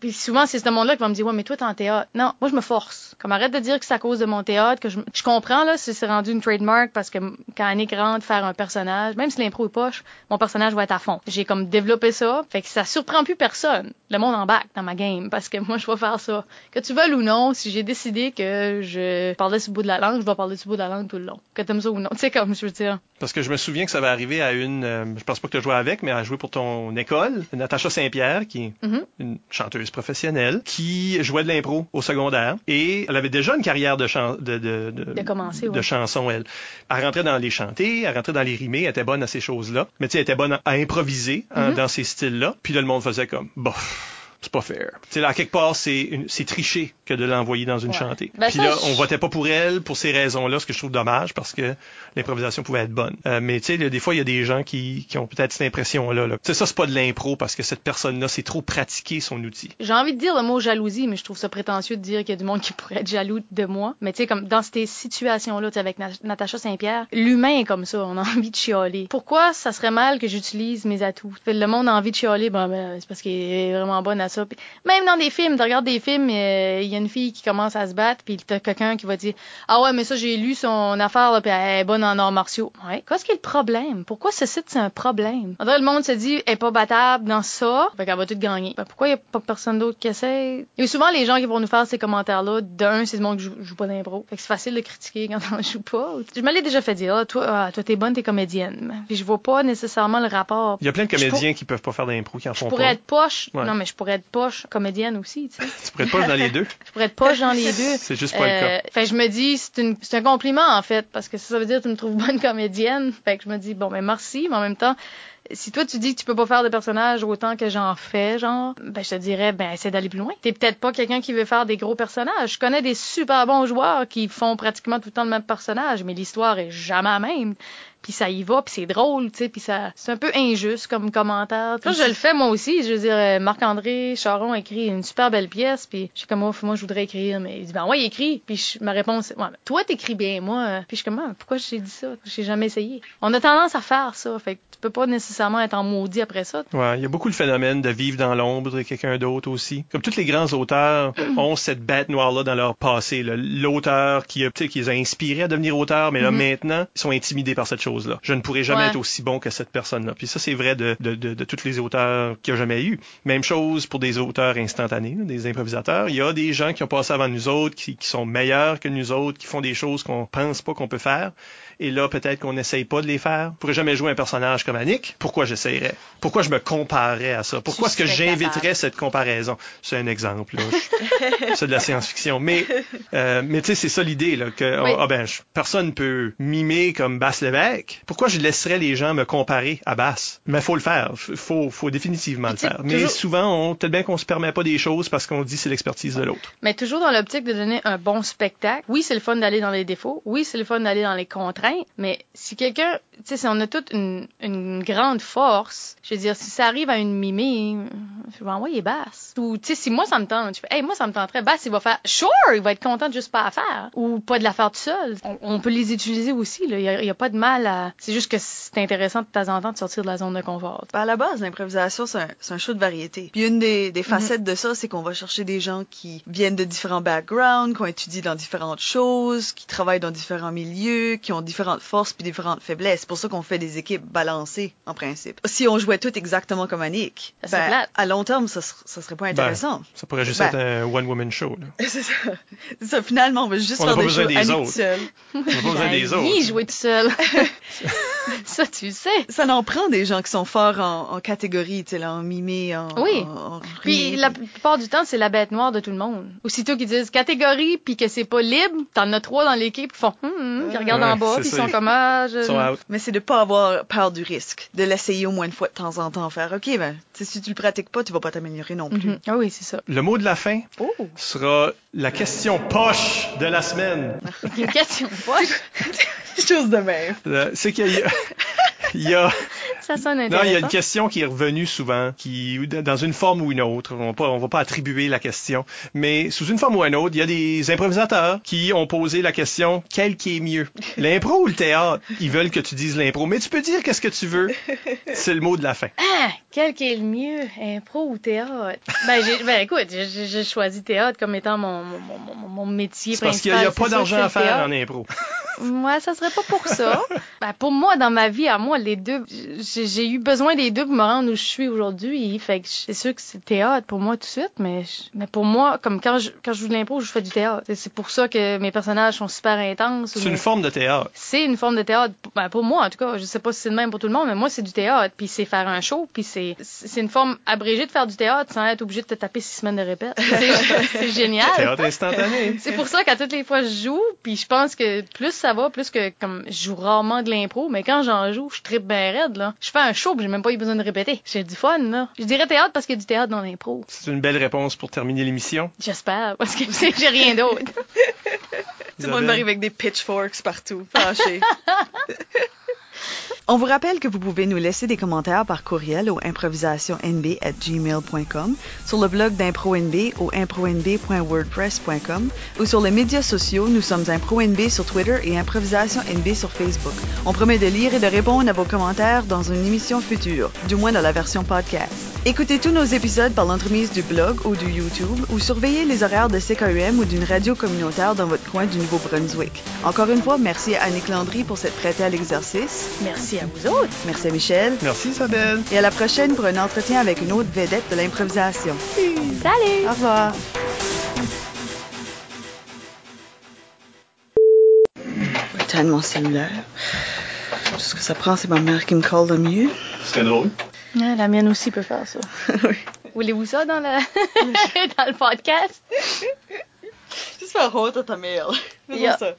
Puis, souvent, c'est ce monde-là qui va me dire, ouais, mais toi, t'es en théâtre. Non, moi, je me force. Comme arrête de dire que c'est à cause de mon théâtre, que je, je comprends, là, si c'est rendu une trademark parce que quand Annick rentre faire un personnage, même si l'impro est poche, mon personnage va être à fond. J'ai comme développé ça. Fait que ça surprend plus personne. Le monde embarque dans ma game parce que moi, je vais faire ça. Que tu veuilles ou non, si j'ai décidé que je parlais sur le bout de la langue, je vais parler sur le bout de la langue tout le long. Que t'aimes ça ou non. Tu sais, comme je veux dire. Parce que je me souviens que ça va arriver à une, euh, je pense pas que tu as joué avec, mais à jouer pour ton école, Natacha Saint-Pierre, qui est Mhm. une chanteuse professionnelle, qui jouait de l'impro au secondaire. Et elle avait déjà une carrière de, chan de, de, de, De commencer, de ouais. chansons, elle. Elle rentrait dans les chantés, elle rentrait dans les rimés, elle était bonne à ces choses-là. Mais tu sais, elle était bonne à improviser hein, Mhm. dans ces styles-là. Puis là, le monde faisait comme, bof. C'est pas fair. Tu sais, là, à quelque part, c'est une- c'est tricher que de l'envoyer dans une Ouais. chantée. Ben Puis là, je- on votait pas pour elle pour ces raisons-là, ce que je trouve dommage parce que l'improvisation pouvait être bonne. Euh, mais tu sais, là, des fois, il y a des gens qui, qui ont peut-être cette impression-là. Là. Tu sais, ça, c'est pas de l'impro parce que cette personne-là, c'est trop pratiqué son outil. J'ai envie de dire le mot jalousie, mais je trouve ça prétentieux de dire qu'il y a du monde qui pourrait être jaloux de moi. Mais tu sais, comme dans ces situations-là, tu sais, avec Na- Natacha Saint-Pierre, l'humain est comme ça, on a (laughs) envie de chialer. Pourquoi ça serait mal que j'utilise mes atouts? Le monde a envie de chialer, ben, ben, c'est parce qu'il est vraiment bonne à ça. Puis même dans des films, tu regardes des films, euh, il y a une fille qui commence à se battre, puis t'as quelqu'un qui va dire Ah ouais, mais ça, j'ai lu son affaire, là, puis elle est bonne en arts martiaux. Ouais, qu'est-ce qui est le problème? Pourquoi ce site, c'est un problème? En vrai, le monde se dit Elle est pas battable dans ça, fait qu'elle va tout gagner. Ben, pourquoi il y a pas personne d'autre qui essaie? A souvent les gens qui vont nous faire ces commentaires-là. D'un, c'est le monde qui joue, joue pas d'impro. Fait que c'est facile de critiquer quand on (laughs) joue pas. Je me l'ai déjà fait dire Ah, toi, ah, toi, t'es bonne, t'es comédienne. Puis je vois pas nécessairement le rapport. Il y a plein de Je pour- comédiens qui peuvent pas faire d'impro, qui en Je font pourrais pas. être poche. Ouais. Non, mais je pourrais être poche comédienne aussi, tu sais. Tu pourrais être pas dans les deux? (laughs) Je pourrais être poche dans les deux. C'est juste pas le cas. Euh, fait que je me dis, c'est un compliment en fait, parce que ça veut dire que tu me trouves bonne comédienne. Fait que je me dis, bon, ben merci, mais en même temps, si toi tu dis que tu peux pas faire de personnage autant que j'en fais, genre, ben je te dirais, ben essaie d'aller plus loin. T'es peut-être pas quelqu'un qui veut faire des gros personnages. Je connais des super bons joueurs qui font pratiquement tout le temps le même personnage, mais l'histoire est jamais la même. Puis ça y va, puis c'est drôle, tu sais, puis ça, c'est un peu injuste comme commentaire. Là, je le fais moi aussi. Je veux dire, euh, Marc-André Charon a écrit une super belle pièce, puis je suis comme, moi, moi, je voudrais écrire, mais il dit, ben ouais, il écrit. Puis je- ma réponse, c'est, ouais, mais toi, t'écris bien, moi. euh. Puis je suis comme, Ah, pourquoi j'ai dit ça? J'ai jamais essayé. On a tendance à faire ça, fait que tu peux pas nécessairement être en maudit après ça. Ouais, il y a beaucoup le phénomène de vivre dans l'ombre de quelqu'un d'autre aussi. Comme tous les grands auteurs ont cette bête noire-là dans leur passé. L'auteur qui, qui les a inspirés à devenir auteur, mais là Mhm. maintenant, ils sont intimidés par cette chose-là. Je ne pourrai jamais Ouais. être aussi bon que cette personne-là. Puis ça, c'est vrai de, de, de, de tous les auteurs qu'il y a jamais eu. Même chose pour des auteurs instantanés, des improvisateurs. Il y a des gens qui ont passé avant nous autres, qui, qui sont meilleurs que nous autres, qui font des choses qu'on pense pas qu'on peut faire. Et là, peut-être qu'on n'essaye pas de les faire. Je pourrais jamais jouer un personnage comme Annick. Pourquoi j'essayerais? Pourquoi je me comparerais à ça? Pourquoi est-ce que j'inviterais cette comparaison? C'est un exemple. (laughs) Je- c'est de la science-fiction. Mais, euh, mais tu sais, c'est ça l'idée, là, que, Oui. ah ben, je- personne peut mimer comme Basse Lévesque. Pourquoi je laisserais les gens me comparer à Basse? Mais faut le faire. Faut, faut définitivement le faire. Mais toujours- souvent, on, peut-être bien qu'on se permet pas des choses parce qu'on dit c'est l'expertise de l'autre. Mais toujours dans l'optique de donner un bon spectacle. Oui, c'est le fun d'aller dans les défauts. Oui, c'est le fun d'aller dans les contraintes. Mais si quelqu'un, tu sais, on a toute une, une grande force. Je veux dire, si ça arrive à une mimée, je vais envoyer basse. Ou, tu sais, si moi ça me tente, je fais, hey, moi ça me tenterait, basse, il va faire, sure, il va être content de juste pas à faire. Ou pas de la faire tout seul. On, on peut les utiliser aussi, là. Il y a, pas de mal à, c'est juste que c'est intéressant de temps en temps de sortir de la zone de confort. À la base, l'improvisation, c'est un, show de variété. Puis une des, des facettes de ça, c'est qu'on va chercher des gens qui viennent de différents backgrounds, qui ont étudié dans différentes choses, qui travaillent dans différents milieux, qui ont différentes forces puis différentes faiblesses. C'est pour ça qu'on fait des équipes balancées, en principe. Si on jouait tout exactement comme Annick, ben, à long terme, ça, ça serait pas intéressant. Ça pourrait juste Ben. être un one-woman show. (laughs) C'est ça. Finalement, on va juste On faire des des Annick autres. seule. On n'a pas besoin Ben des oui, autres. jouer tout seul. (laughs) (laughs) ça, tu le sais. Ça en prend des gens qui sont forts en, en catégorie, tu sais, là, en mimé, en... Oui. en- en Puis la plupart du temps, c'est la bête noire de tout le monde. Aussitôt qu'ils disent catégorie puis que c'est pas libre, t'en as trois dans l'équipe qui font hum, hum, qui regardent en bas puis ils sont comme ah, je- Ils sont out. Mais c'est de pas avoir peur du risque, de l'essayer au moins une fois de temps en temps, faire OK, ben, si tu le pratiques pas, tu vas pas t'améliorer non plus. Mhm. Ah oui, c'est ça. Le mot de la fin Oh, sera la question poche de la semaine. (laughs) une question poche? (laughs) Chose de même. Euh, C'est qu'il y a... (laughs) Il y a, Ça sonne non, intéressant. il y a une question qui est revenue souvent, qui dans une forme ou une autre. On on va pas attribuer la question, mais sous une forme ou une autre, il y a des improvisateurs qui ont posé la question quel qui est mieux, (laughs) l'impro ou le théâtre? Ils veulent que tu dises l'impro, mais tu peux dire qu'est-ce que tu veux. C'est le mot de la fin. Ah, quel qui est le mieux, impro ou théâtre? Ben, ben écoute, j'ai, choisi théâtre comme étant mon, mon, mon, mon métier C'est parce qu'il principal. n'y a pas d'argent à faire théâtre. en impro. Moi, ça serait pas pour ça. (laughs) ben, pour moi, dans ma vie, à moi, les deux, j'ai, eu besoin des deux pour me rendre où je suis aujourd'hui. Fait que c'est sûr que c'est théâtre pour moi tout de suite, mais, je- mais pour moi, comme quand je, quand je joue de l'impro, je fais du théâtre. C'est- pour ça que mes personnages sont super intenses. C'est une forme de théâtre. c'est une forme de théâtre. Ben, pour moi, en tout cas, je sais pas si c'est le même pour tout le monde, mais moi, c'est du théâtre. Puis c'est faire un show, puis c'est c'est une forme abrégée de faire du théâtre sans être obligé de te taper six semaines de répète. (laughs) C'est- C'est génial. Théâtre instantané. C'est pour ça qu'à toutes les fois je joue, puis je pense que plus ça va, plus que comme je joue rarement de l'impro, mais quand j'en joue, je tripe bien raide là. Je fais un show, puis j'ai même pas eu besoin de répéter. J'ai du fun là. Je dirais théâtre parce qu'il y a du théâtre dans l'impro. C'est une belle réponse pour terminer l'émission. J'espère parce que (laughs) j'ai rien d'autre. Tout le monde m'arrive avec des pitchforks partout, fâché. (laughs) On vous rappelle que vous pouvez nous laisser des commentaires par courriel au improvisationnb@gmail.com, sur le blog d'ImproNB au impronb.wordpress.com ou sur les médias sociaux, nous sommes ImproNB sur Twitter et ImprovisationNB sur Facebook. On promet de lire et de répondre à vos commentaires dans une émission future, du moins dans la version podcast. Écoutez tous nos épisodes par l'entremise du blog ou du YouTube ou surveillez les horaires de CKUM ou d'une radio communautaire dans votre coin du Nouveau-Brunswick. Encore une fois, merci à Annick Landry pour s'être prêtée à l'exercice. Merci à vous autres. Merci à Michel. Merci Isabelle. Et à la prochaine pour un entretien avec une autre vedette de l'improvisation. Salut. Au revoir. Éteindre mon cellulaire. Tout ce que ça prend, c'est ma mère qui me colle le mieux. Ce serait drôle. Ah, la mienne aussi peut faire ça. (laughs) oui. Voulez-vous ça dans, la... (laughs) dans le podcast? Juste faire honte à ta mère. Yeah. ça.